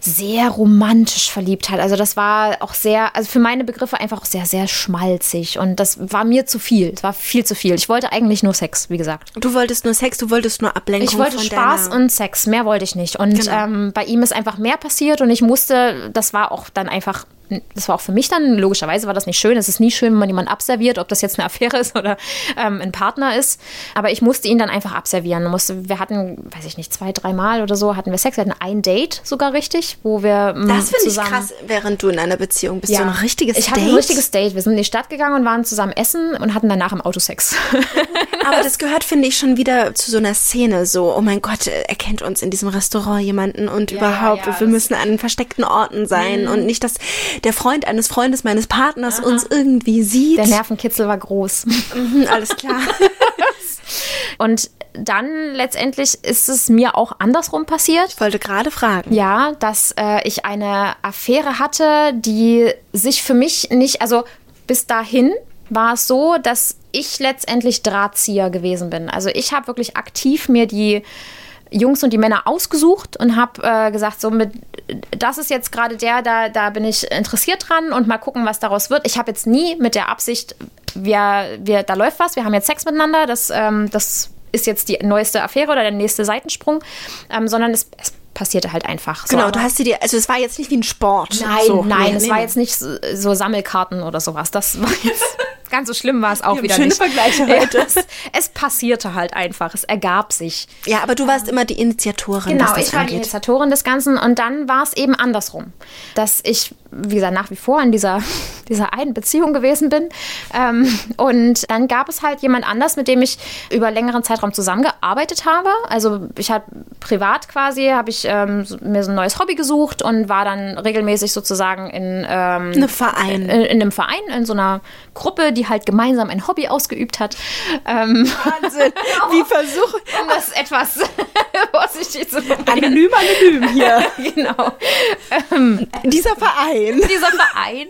Speaker 1: sehr romantisch verliebt hat. Also das war auch sehr, also für meine Begriffe einfach auch sehr, sehr schmalzig. Und das war mir zu viel. Es war viel zu viel. Ich wollte eigentlich nur Sex, wie gesagt.
Speaker 2: Du wolltest nur Sex, du wolltest nur Ablenkung.
Speaker 1: Ich wollte Spaß und Sex. Mehr wollte ich nicht. Und
Speaker 2: Genau.
Speaker 1: ähm, bei ihm ist einfach mehr passiert und ich musste, das war auch dann einfach. Das war auch für mich dann, logischerweise war das nicht schön. Es ist nie schön, wenn man jemanden abserviert, ob das jetzt eine Affäre ist oder ähm, ein Partner ist. Aber ich musste ihn dann einfach abservieren. Musste, wir hatten, weiß ich nicht, zwei, dreimal oder so hatten wir Sex. Wir hatten ein Date sogar richtig, wo wir ähm,
Speaker 2: Das finde ich krass, während du in einer Beziehung bist. So ein richtiges
Speaker 1: ich
Speaker 2: Date.
Speaker 1: hatte ein richtiges Date. Wir sind in die Stadt gegangen und waren zusammen essen und hatten danach im Auto Sex.
Speaker 2: Aber das gehört, finde ich, schon wieder zu so einer Szene. So, oh mein Gott, er kennt uns in diesem Restaurant jemanden und überhaupt,
Speaker 1: ja,
Speaker 2: wir
Speaker 1: Mhm.
Speaker 2: müssen an versteckten Orten sein und nicht, dass der Freund eines Freundes meines Partners uns irgendwie sieht.
Speaker 1: Der Nervenkitzel war groß.
Speaker 2: Mhm, alles klar.
Speaker 1: Und dann letztendlich ist es mir auch andersrum passiert.
Speaker 2: Ich wollte gerade fragen.
Speaker 1: Ja, dass äh, ich eine Affäre hatte, die sich für mich nicht, also bis dahin war es so, dass ich letztendlich Drahtzieher gewesen bin. Also ich habe wirklich aktiv mir die Jungs und die Männer ausgesucht und habe äh, gesagt, so mit, das ist jetzt gerade der, da, da bin ich interessiert dran und mal gucken, was daraus wird. Ich habe jetzt nie mit der Absicht, wir, wir, da läuft was, wir haben jetzt Sex miteinander, das, ähm, das ist jetzt die neueste Affäre oder der nächste Seitensprung, ähm, sondern es, es passierte halt einfach. So,
Speaker 2: Genau, du hast dir, also es war jetzt nicht wie ein Sport.
Speaker 1: Nein,
Speaker 2: so.
Speaker 1: nein,
Speaker 2: Nee,
Speaker 1: es
Speaker 2: nee,
Speaker 1: war
Speaker 2: nee.
Speaker 1: jetzt nicht so, so Sammelkarten oder sowas. Das war jetzt ganz so schlimm war es auch
Speaker 2: haben
Speaker 1: wieder
Speaker 2: schöne
Speaker 1: nicht.
Speaker 2: Vergleiche
Speaker 1: Ja,
Speaker 2: heute.
Speaker 1: es, es passierte halt einfach, es ergab sich.
Speaker 2: Ja, aber du warst immer die Initiatorin,
Speaker 1: Genau, ich war die. Initiatorin des Ganzen und dann war es eben andersrum, dass ich, wie gesagt, nach wie vor in dieser, dieser einen Beziehung gewesen bin. Ähm, und dann gab es halt jemand anders, mit dem ich über längeren Zeitraum zusammengearbeitet habe. Also ich habe privat quasi, habe ich ähm, mir so ein neues Hobby gesucht und war dann regelmäßig sozusagen in ähm,
Speaker 2: Eine Verein.
Speaker 1: in, in einem Verein, in so einer Gruppe, die halt gemeinsam ein Hobby ausgeübt hat. Ähm,
Speaker 2: Wahnsinn. Wie versuch
Speaker 1: um das etwas vorsichtig zu formulieren.
Speaker 2: anonym anonym hier.
Speaker 1: genau.
Speaker 2: Dieser Verein.
Speaker 1: Dieser Verein.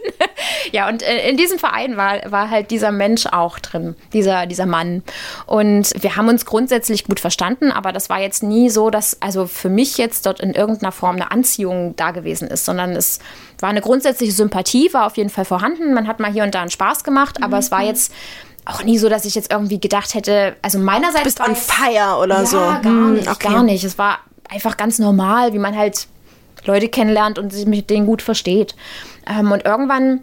Speaker 1: Ja, und äh, in diesem Verein war, war halt dieser Mensch auch drin, dieser, dieser Mann. Und wir haben uns grundsätzlich gut verstanden, aber das war jetzt nie so, dass also für mich jetzt dort in irgendeiner Form eine Anziehung da gewesen ist, sondern es war eine grundsätzliche Sympathie, war auf jeden Fall vorhanden. Man hat mal hier und da einen Spaß gemacht, aber es war jetzt auch nie so, dass ich jetzt irgendwie gedacht hätte, also meinerseits
Speaker 2: Bist
Speaker 1: war
Speaker 2: on fire oder
Speaker 1: ja,
Speaker 2: so.
Speaker 1: gar
Speaker 2: Hm,
Speaker 1: nicht,
Speaker 2: okay.
Speaker 1: gar nicht. Es war einfach ganz normal, wie man halt Leute kennenlernt und sich mit denen gut versteht. Ähm, und irgendwann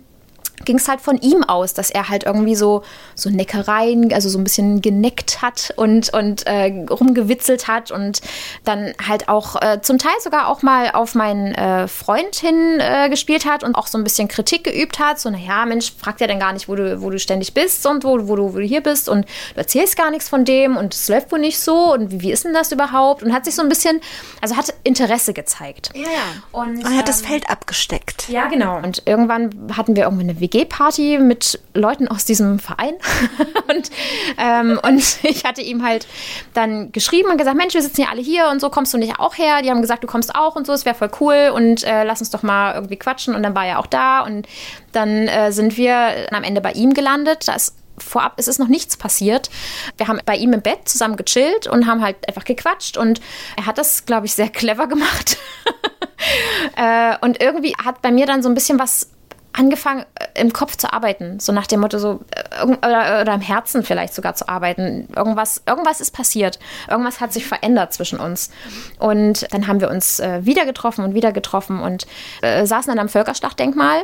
Speaker 1: ging es halt von ihm aus, dass er halt irgendwie so, so Neckereien, also so ein bisschen geneckt hat und, und äh, rumgewitzelt hat und dann halt auch äh, zum Teil sogar auch mal auf meinen äh, Freund hin äh, gespielt hat und auch so ein bisschen Kritik geübt hat. So, naja, Mensch, fragt ja dann gar nicht, wo du, wo du ständig bist und wo, wo, du, wo du hier bist und du erzählst gar nichts von dem und es läuft wohl nicht so und wie, wie ist denn das überhaupt? Und hat sich so ein bisschen, also hat Interesse gezeigt.
Speaker 2: Ja.
Speaker 1: Und,
Speaker 2: Und er hat das
Speaker 1: ähm,
Speaker 2: Feld abgesteckt.
Speaker 1: ja, genau. Und irgendwann hatten wir irgendwie eine WG-Party mit Leuten aus diesem Verein. und, ähm, und ich hatte ihm halt dann geschrieben und gesagt, Mensch, wir sitzen ja alle hier und so, kommst du nicht auch her? Die haben gesagt, du kommst auch und so, es wäre voll cool und äh, lass uns doch mal irgendwie quatschen. Und dann war er auch da und dann äh, sind wir am Ende bei ihm gelandet. Da ist vorab es ist noch nichts passiert. Wir haben bei ihm im Bett zusammen gechillt und haben halt einfach gequatscht und er hat das, glaube ich, sehr clever gemacht. Äh, und irgendwie hat bei mir dann so ein bisschen was angefangen, äh, im Kopf zu arbeiten. So nach dem Motto, so, äh, oder, oder im Herzen vielleicht sogar zu arbeiten. Irgendwas, irgendwas ist passiert. Irgendwas hat sich verändert zwischen uns. Und dann haben wir uns äh, wieder getroffen und wieder getroffen und äh, saßen dann am Völkerschlachtdenkmal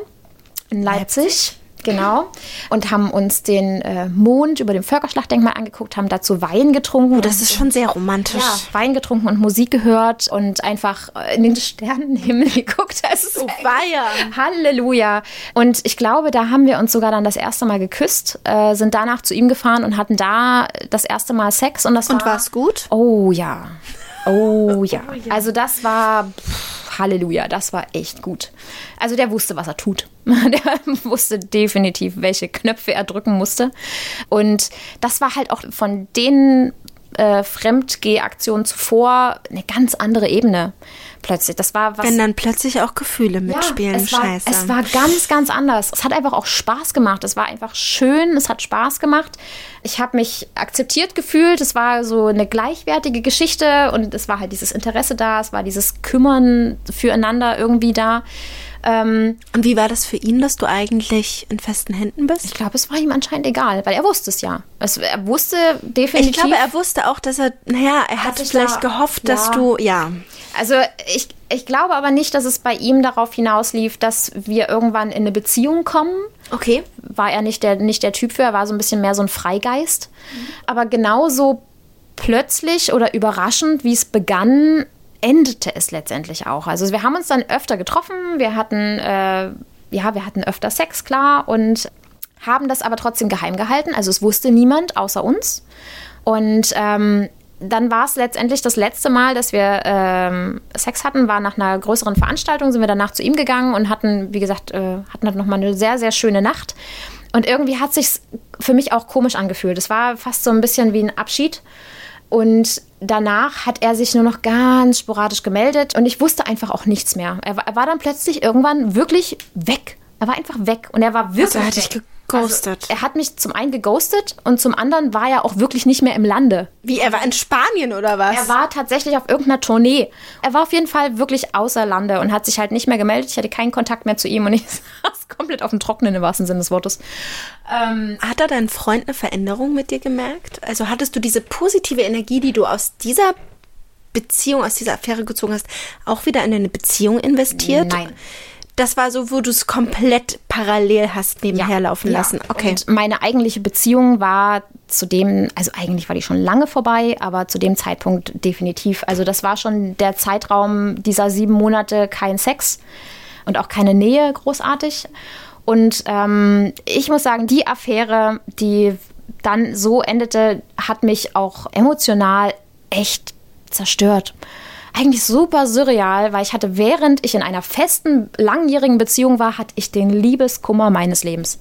Speaker 1: in Leipzig. Genau. Und haben uns den äh, Mond über dem Völkerschlachtdenkmal angeguckt, haben dazu Wein getrunken.
Speaker 2: Oh, das ist schon sehr romantisch.
Speaker 1: Ja, Wein getrunken und Musik gehört und einfach äh, in den Sternenhimmel geguckt. Es ist
Speaker 2: Oh, weia.
Speaker 1: Halleluja. Und ich glaube, da haben wir uns sogar dann das erste Mal geküsst, äh, sind danach zu ihm gefahren und hatten da das erste Mal Sex. Und das
Speaker 2: Und
Speaker 1: war
Speaker 2: war's gut?
Speaker 1: Oh ja. Oh ja. Also das war pff, Halleluja, das war echt gut. Also der wusste, was er tut. Der wusste definitiv, welche Knöpfe er drücken musste. Und das war halt auch von den äh, Fremdgeh-Aktionen zuvor eine ganz andere Ebene. plötzlich. Das war was.
Speaker 2: Wenn dann plötzlich auch Gefühle mitspielen,
Speaker 1: es war,
Speaker 2: scheiße.
Speaker 1: Es war ganz, ganz anders. Es hat einfach auch Spaß gemacht. Es war einfach schön, es hat Spaß gemacht. Ich habe mich akzeptiert gefühlt. Es war so eine gleichwertige Geschichte und es war halt dieses Interesse da, es war dieses Kümmern füreinander irgendwie da. Ähm,
Speaker 2: und wie war das für ihn, dass du eigentlich in festen Händen bist?
Speaker 1: Ich glaube, es war ihm anscheinend egal, weil er wusste es ja. Es, er wusste definitiv.
Speaker 2: Ich glaube, er wusste auch, dass er, naja, er hat vielleicht da, gehofft, dass
Speaker 1: ja.
Speaker 2: du, ja.
Speaker 1: Also ich, ich glaube aber nicht, dass es bei ihm darauf hinauslief, dass wir irgendwann in eine Beziehung kommen.
Speaker 2: Okay.
Speaker 1: War er nicht der, nicht der Typ für, er war so ein bisschen mehr so ein Freigeist. Mhm. Aber genauso plötzlich oder überraschend, wie es begann, endete es letztendlich auch. Also wir haben uns dann öfter getroffen, wir hatten, äh, ja, wir hatten öfter Sex, klar, und haben das aber trotzdem geheim gehalten. Also es wusste niemand außer uns. Und ähm, dann war es letztendlich das letzte Mal, dass wir ähm, Sex hatten, war nach einer größeren Veranstaltung, sind wir danach zu ihm gegangen und hatten, wie gesagt, äh, hatten dann nochmal eine sehr, sehr schöne Nacht. Und irgendwie hat sich für mich auch komisch angefühlt. Es war fast so ein bisschen wie ein Abschied. Und danach hat er sich nur noch ganz sporadisch gemeldet und ich wusste einfach auch nichts mehr. Er war, dann plötzlich irgendwann wirklich weg. Er war einfach weg und er war wirklich.
Speaker 2: Also er hat dich geghostet.
Speaker 1: Also, er hat mich zum einen geghostet und zum anderen war er auch wirklich nicht mehr im Lande.
Speaker 2: Wie, er war in Spanien oder was?
Speaker 1: Er war tatsächlich auf irgendeiner Tournee. Er war auf jeden Fall wirklich außer Lande und hat sich halt nicht mehr gemeldet. Ich hatte keinen Kontakt mehr zu ihm und ich saß komplett auf dem Trockenen im wahrsten Sinne des Wortes.
Speaker 2: Ähm, hat da dein Freund eine Veränderung mit dir gemerkt? Also hattest du diese positive Energie, die du aus dieser Beziehung, aus dieser Affäre gezogen hast, auch wieder in eine Beziehung investiert?
Speaker 1: Nein
Speaker 2: das war so, wo du es komplett parallel hast nebenher ja, laufen ja. lassen. Okay.
Speaker 1: Und meine eigentliche Beziehung war zu dem, also eigentlich war die schon lange vorbei, aber zu dem Zeitpunkt definitiv. Also das war schon der Zeitraum dieser sieben Monate kein Sex und auch keine Nähe großartig. Und ähm, ich muss sagen, die Affäre, die dann so endete, hat mich auch emotional echt zerstört eigentlich super surreal, weil ich hatte, während ich in einer festen, langjährigen Beziehung war, hatte ich den Liebeskummer meines Lebens.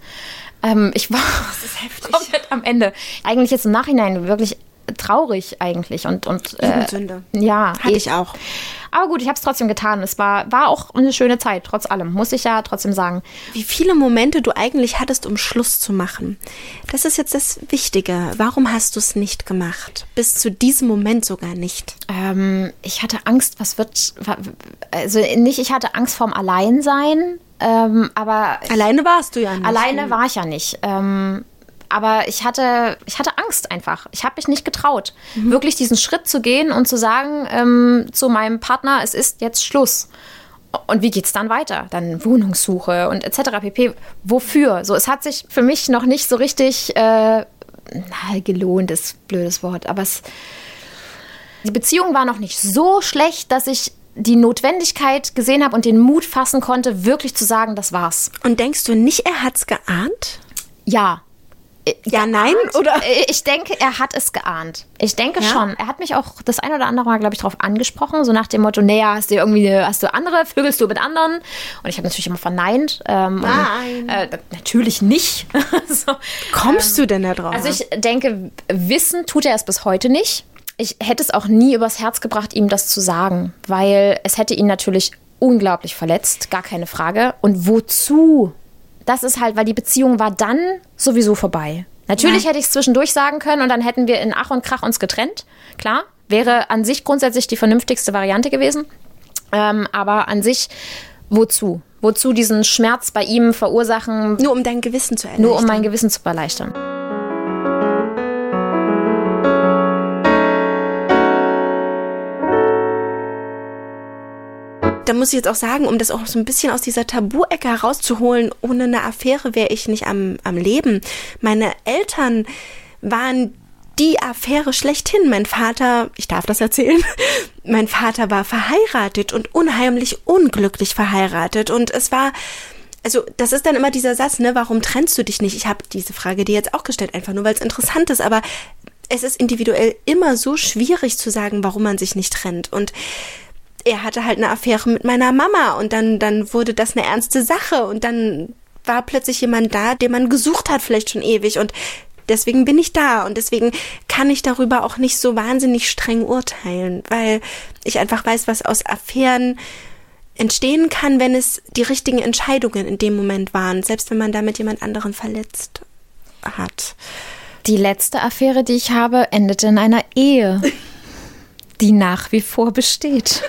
Speaker 1: Ähm, ich war komplett am Ende. Eigentlich jetzt im Nachhinein wirklich traurig eigentlich und und
Speaker 2: äh, Sünde.
Speaker 1: ja
Speaker 2: hatte ich auch.
Speaker 1: Aber gut ich habe es trotzdem getan. Es war war auch eine schöne Zeit trotz allem muss ich ja trotzdem sagen.
Speaker 2: Wie viele Momente du eigentlich hattest um Schluss zu machen. Das ist jetzt das Wichtige. Warum hast du es nicht gemacht? Bis zu diesem Moment sogar nicht.
Speaker 1: Ähm, ich hatte Angst was wird also nicht ich hatte Angst vorm Alleinsein ähm, aber
Speaker 2: alleine warst du ja nicht.
Speaker 1: Alleine war ich ja nicht. Ähm, aber ich hatte, ich hatte Angst einfach. Ich habe mich nicht getraut, mhm. wirklich diesen Schritt zu gehen und zu sagen ähm, zu meinem Partner, es ist jetzt Schluss. Und wie geht es dann weiter? Dann Wohnungssuche und etc. pp. Wofür? So, es hat sich für mich noch nicht so richtig äh, na, gelohnt, ist blödes Wort, aber es, die Beziehung war noch nicht so schlecht, dass ich die Notwendigkeit gesehen habe und den Mut fassen konnte, wirklich zu sagen, das war's.
Speaker 2: Und denkst du nicht, er hat's geahnt?
Speaker 1: Ja,
Speaker 2: ja, nein, oder?
Speaker 1: Ich denke, er hat es geahnt. Ich denke ja? schon. Er hat mich auch das ein oder andere Mal, glaube ich, darauf angesprochen, so nach dem Motto, naja, hast du irgendwie, hast du andere, vögelst du mit anderen? Und ich habe natürlich immer verneint. Ähm,
Speaker 2: nein.
Speaker 1: Und, äh, natürlich nicht.
Speaker 2: so, Kommst ähm, du denn da drauf?
Speaker 1: Also ich denke, wissen tut er es bis heute nicht. Ich hätte es auch nie übers Herz gebracht, ihm das zu sagen, weil es hätte ihn natürlich unglaublich verletzt, gar keine Frage. Und wozu das ist halt, weil die Beziehung war dann sowieso vorbei. Natürlich ja. hätte ich es zwischendurch sagen können und dann hätten wir in Ach und Krach uns getrennt. Klar, wäre an sich grundsätzlich die vernünftigste Variante gewesen. Ähm, aber an sich, wozu? Wozu diesen Schmerz bei ihm verursachen?
Speaker 2: Nur um dein Gewissen zu erleichtern.
Speaker 1: Nur um mein Gewissen zu erleichtern.
Speaker 2: Da muss ich jetzt auch sagen, um das auch so ein bisschen aus dieser Tabu-Ecke herauszuholen, ohne eine Affäre wäre ich nicht am, am Leben. Meine Eltern waren die Affäre schlechthin. Mein Vater, ich darf das erzählen, mein Vater war verheiratet und unheimlich unglücklich verheiratet. Und es war, also das ist dann immer dieser Satz, ne, warum trennst du dich nicht? Ich habe diese Frage dir jetzt auch gestellt, einfach nur weil es interessant ist, aber es ist individuell immer so schwierig zu sagen, warum man sich nicht trennt. Und er hatte halt eine Affäre mit meiner Mama und dann, dann wurde das eine ernste Sache und dann war plötzlich jemand da, den man gesucht hat, vielleicht schon ewig und deswegen bin ich da und deswegen kann ich darüber auch nicht so wahnsinnig streng urteilen, weil ich einfach weiß, was aus Affären entstehen kann, wenn es die richtigen Entscheidungen in dem Moment waren, selbst wenn man damit jemand anderen verletzt hat.
Speaker 1: Die letzte Affäre, die ich habe, endete in einer Ehe, die nach wie vor besteht.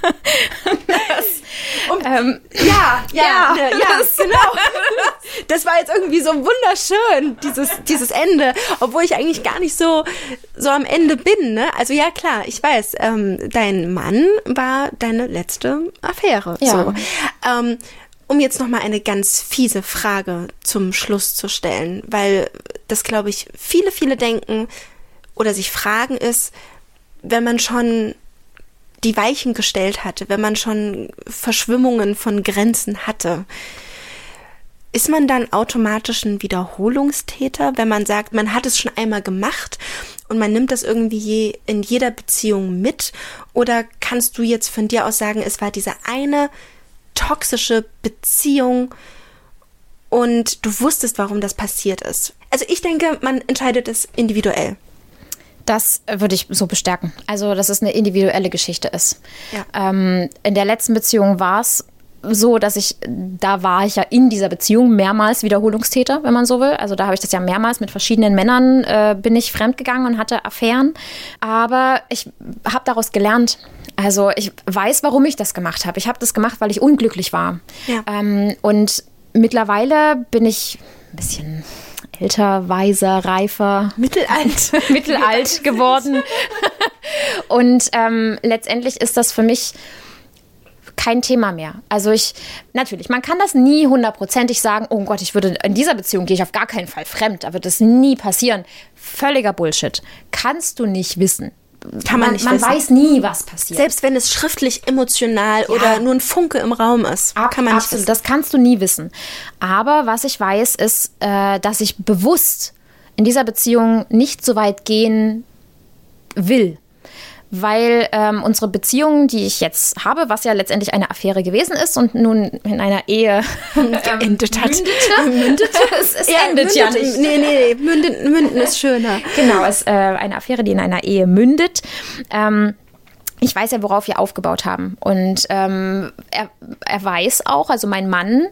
Speaker 2: das, um, ähm, ja, ja, ja, ja, ja genau. Das war jetzt irgendwie so wunderschön, dieses, dieses Ende, obwohl ich eigentlich gar nicht so, so am Ende bin. Ne? Also ja, klar, ich weiß, ähm, dein Mann war deine letzte Affäre. Ja. So. Ähm, um jetzt noch mal eine ganz fiese Frage zum Schluss zu stellen, weil das glaube ich viele viele denken oder sich fragen ist, wenn man schon die Weichen gestellt hatte, wenn man schon Verschwimmungen von Grenzen hatte, ist man dann automatisch ein Wiederholungstäter, wenn man sagt, man hat es schon einmal gemacht und man nimmt das irgendwie je, in jeder Beziehung mit? Oder kannst du jetzt von dir aus sagen, es war diese eine toxische Beziehung und du wusstest, warum das passiert ist? Also ich denke, man entscheidet es individuell.
Speaker 1: Das würde ich so bestärken. Also, dass es eine individuelle Geschichte ist. Ja. Ähm, in der letzten Beziehung war es so, dass ich, da war ich ja in dieser Beziehung mehrmals Wiederholungstäter, wenn man so will. Also da habe ich das ja mehrmals mit verschiedenen Männern äh, bin ich fremdgegangen und hatte Affären. Aber ich habe daraus gelernt. Also ich weiß, warum ich das gemacht habe. Ich habe das gemacht, weil ich unglücklich war. Ja. Ähm, und mittlerweile bin ich ein bisschen älter, weiser, reifer.
Speaker 2: Mittelalt.
Speaker 1: mittelalt geworden. und ähm, letztendlich ist das für mich kein Thema mehr. Also ich, natürlich, man kann das nie hundertprozentig sagen, oh Gott, ich würde, in dieser Beziehung gehe ich auf gar keinen Fall fremd, da wird das nie passieren. Völliger Bullshit. Kannst du nicht wissen.
Speaker 2: Kann man, man,
Speaker 1: man weiß nie, was passiert.
Speaker 2: Selbst wenn es schriftlich emotional ja. oder nur ein Funke im Raum ist,
Speaker 1: Ab, kann man nicht absolut, wissen. Das kannst du nie wissen. Aber was ich weiß, ist, äh, dass ich bewusst in dieser Beziehung nicht so weit gehen will weil ähm, unsere Beziehung, die ich jetzt habe, was ja letztendlich eine Affäre gewesen ist und nun in einer Ehe
Speaker 2: ähm, geendet hat.
Speaker 1: Mündete. mündete. es, es ja, endet mündet, ja nicht.
Speaker 2: Nee, nee, nee. Münden, münden ist schöner.
Speaker 1: Genau, es ist äh, eine Affäre, die in einer Ehe mündet. Ähm, ich weiß ja, worauf wir aufgebaut haben. Und ähm, er, er weiß auch, also mein Mann,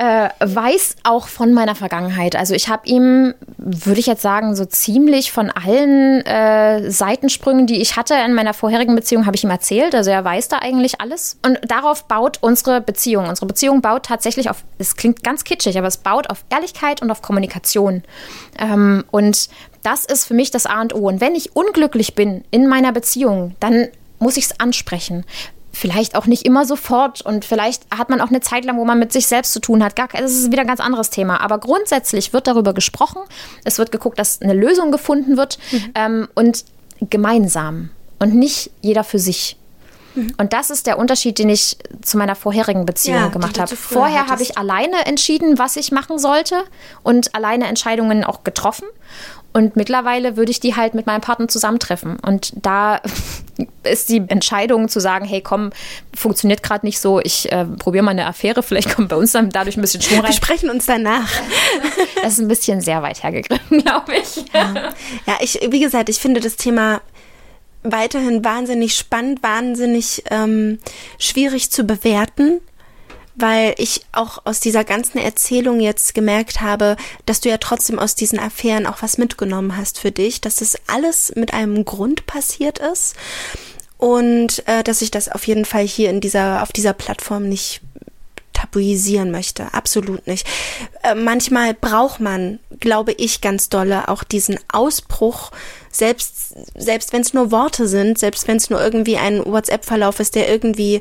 Speaker 1: äh, weiß auch von meiner Vergangenheit. Also ich habe ihm, würde ich jetzt sagen, so ziemlich von allen äh, Seitensprüngen, die ich hatte in meiner vorherigen Beziehung, habe ich ihm erzählt. Also er weiß da eigentlich alles. Und darauf baut unsere Beziehung. Unsere Beziehung baut tatsächlich auf, es klingt ganz kitschig, aber es baut auf Ehrlichkeit und auf Kommunikation. Ähm, und das ist für mich das A und O. Und wenn ich unglücklich bin in meiner Beziehung, dann muss ich es ansprechen vielleicht auch nicht immer sofort und vielleicht hat man auch eine Zeit lang, wo man mit sich selbst zu tun hat. Gar, das ist wieder ein ganz anderes Thema. Aber grundsätzlich wird darüber gesprochen. Es wird geguckt, dass eine Lösung gefunden wird mhm. ähm, und gemeinsam und nicht jeder für sich. Mhm. Und das ist der Unterschied, den ich zu meiner vorherigen Beziehung ja, gemacht habe. Vorher habe ich alleine entschieden, was ich machen sollte und alleine Entscheidungen auch getroffen. Und mittlerweile würde ich die halt mit meinem Partner zusammentreffen. Und da ist die Entscheidung zu sagen, hey komm, funktioniert gerade nicht so, ich äh, probiere mal eine Affäre, vielleicht kommt bei uns dann dadurch ein bisschen Schwung rein.
Speaker 2: Wir sprechen uns danach.
Speaker 1: Das ist ein bisschen sehr weit hergegriffen, glaube ich.
Speaker 2: Ja. ja, ich, wie gesagt, ich finde das Thema weiterhin wahnsinnig spannend, wahnsinnig ähm, schwierig zu bewerten weil ich auch aus dieser ganzen Erzählung jetzt gemerkt habe, dass du ja trotzdem aus diesen Affären auch was mitgenommen hast für dich, dass das alles mit einem Grund passiert ist und äh, dass ich das auf jeden Fall hier in dieser auf dieser Plattform nicht tabuisieren möchte, absolut nicht. Äh, manchmal braucht man, glaube ich, ganz dolle auch diesen Ausbruch, selbst selbst wenn es nur Worte sind, selbst wenn es nur irgendwie ein WhatsApp-Verlauf ist, der irgendwie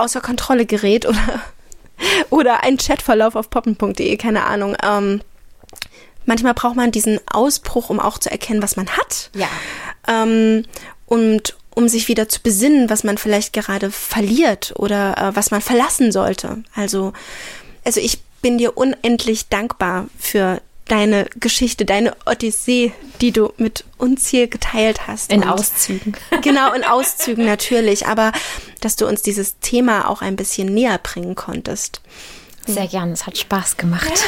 Speaker 2: außer Kontrolle gerät oder, oder ein Chatverlauf auf poppen.de, keine Ahnung. Ähm, manchmal braucht man diesen Ausbruch, um auch zu erkennen, was man hat.
Speaker 1: Ja.
Speaker 2: Ähm, und um sich wieder zu besinnen, was man vielleicht gerade verliert oder äh, was man verlassen sollte. Also, also ich bin dir unendlich dankbar für deine Geschichte, deine Odyssee, die du mit uns hier geteilt hast.
Speaker 1: In Und Auszügen.
Speaker 2: Genau, in Auszügen natürlich, aber dass du uns dieses Thema auch ein bisschen näher bringen konntest.
Speaker 1: Sehr gern, es hat Spaß gemacht.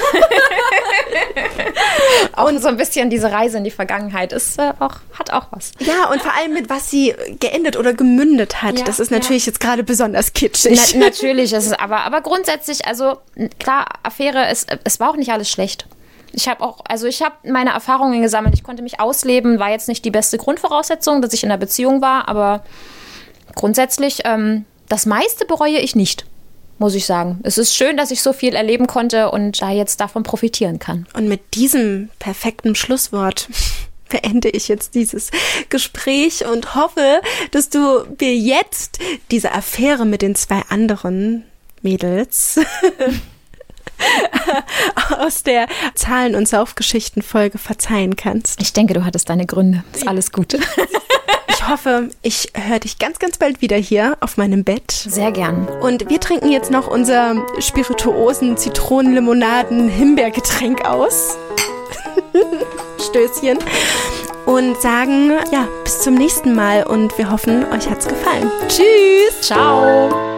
Speaker 1: auch und so ein bisschen diese Reise in die Vergangenheit ist äh, auch, hat auch was.
Speaker 2: Ja, und vor allem mit was sie geendet oder gemündet hat. Ja, das ist natürlich ja. jetzt gerade besonders kitschig.
Speaker 1: Na, natürlich ist es aber, aber grundsätzlich, also klar, Affäre, es, es war auch nicht alles schlecht. Ich habe auch, also ich habe meine Erfahrungen gesammelt. Ich konnte mich ausleben, war jetzt nicht die beste Grundvoraussetzung, dass ich in einer Beziehung war, aber grundsätzlich, ähm, das meiste bereue ich nicht muss ich sagen. Es ist schön, dass ich so viel erleben konnte und da jetzt davon profitieren kann.
Speaker 2: Und mit diesem perfekten Schlusswort beende ich jetzt dieses Gespräch und hoffe, dass du mir jetzt diese Affäre mit den zwei anderen Mädels aus der Zahlen- und Saufgeschichten-Folge verzeihen kannst.
Speaker 1: Ich denke, du hattest deine Gründe. Ist alles Gute.
Speaker 2: Ich hoffe, ich höre dich ganz, ganz bald wieder hier auf meinem Bett.
Speaker 1: Sehr gern.
Speaker 2: Und wir trinken jetzt noch unser spirituosen Zitronenlimonaden-Himbeergetränk aus. Stößchen. Und sagen, ja, bis zum nächsten Mal und wir hoffen, euch hat's gefallen. Tschüss.
Speaker 1: Ciao.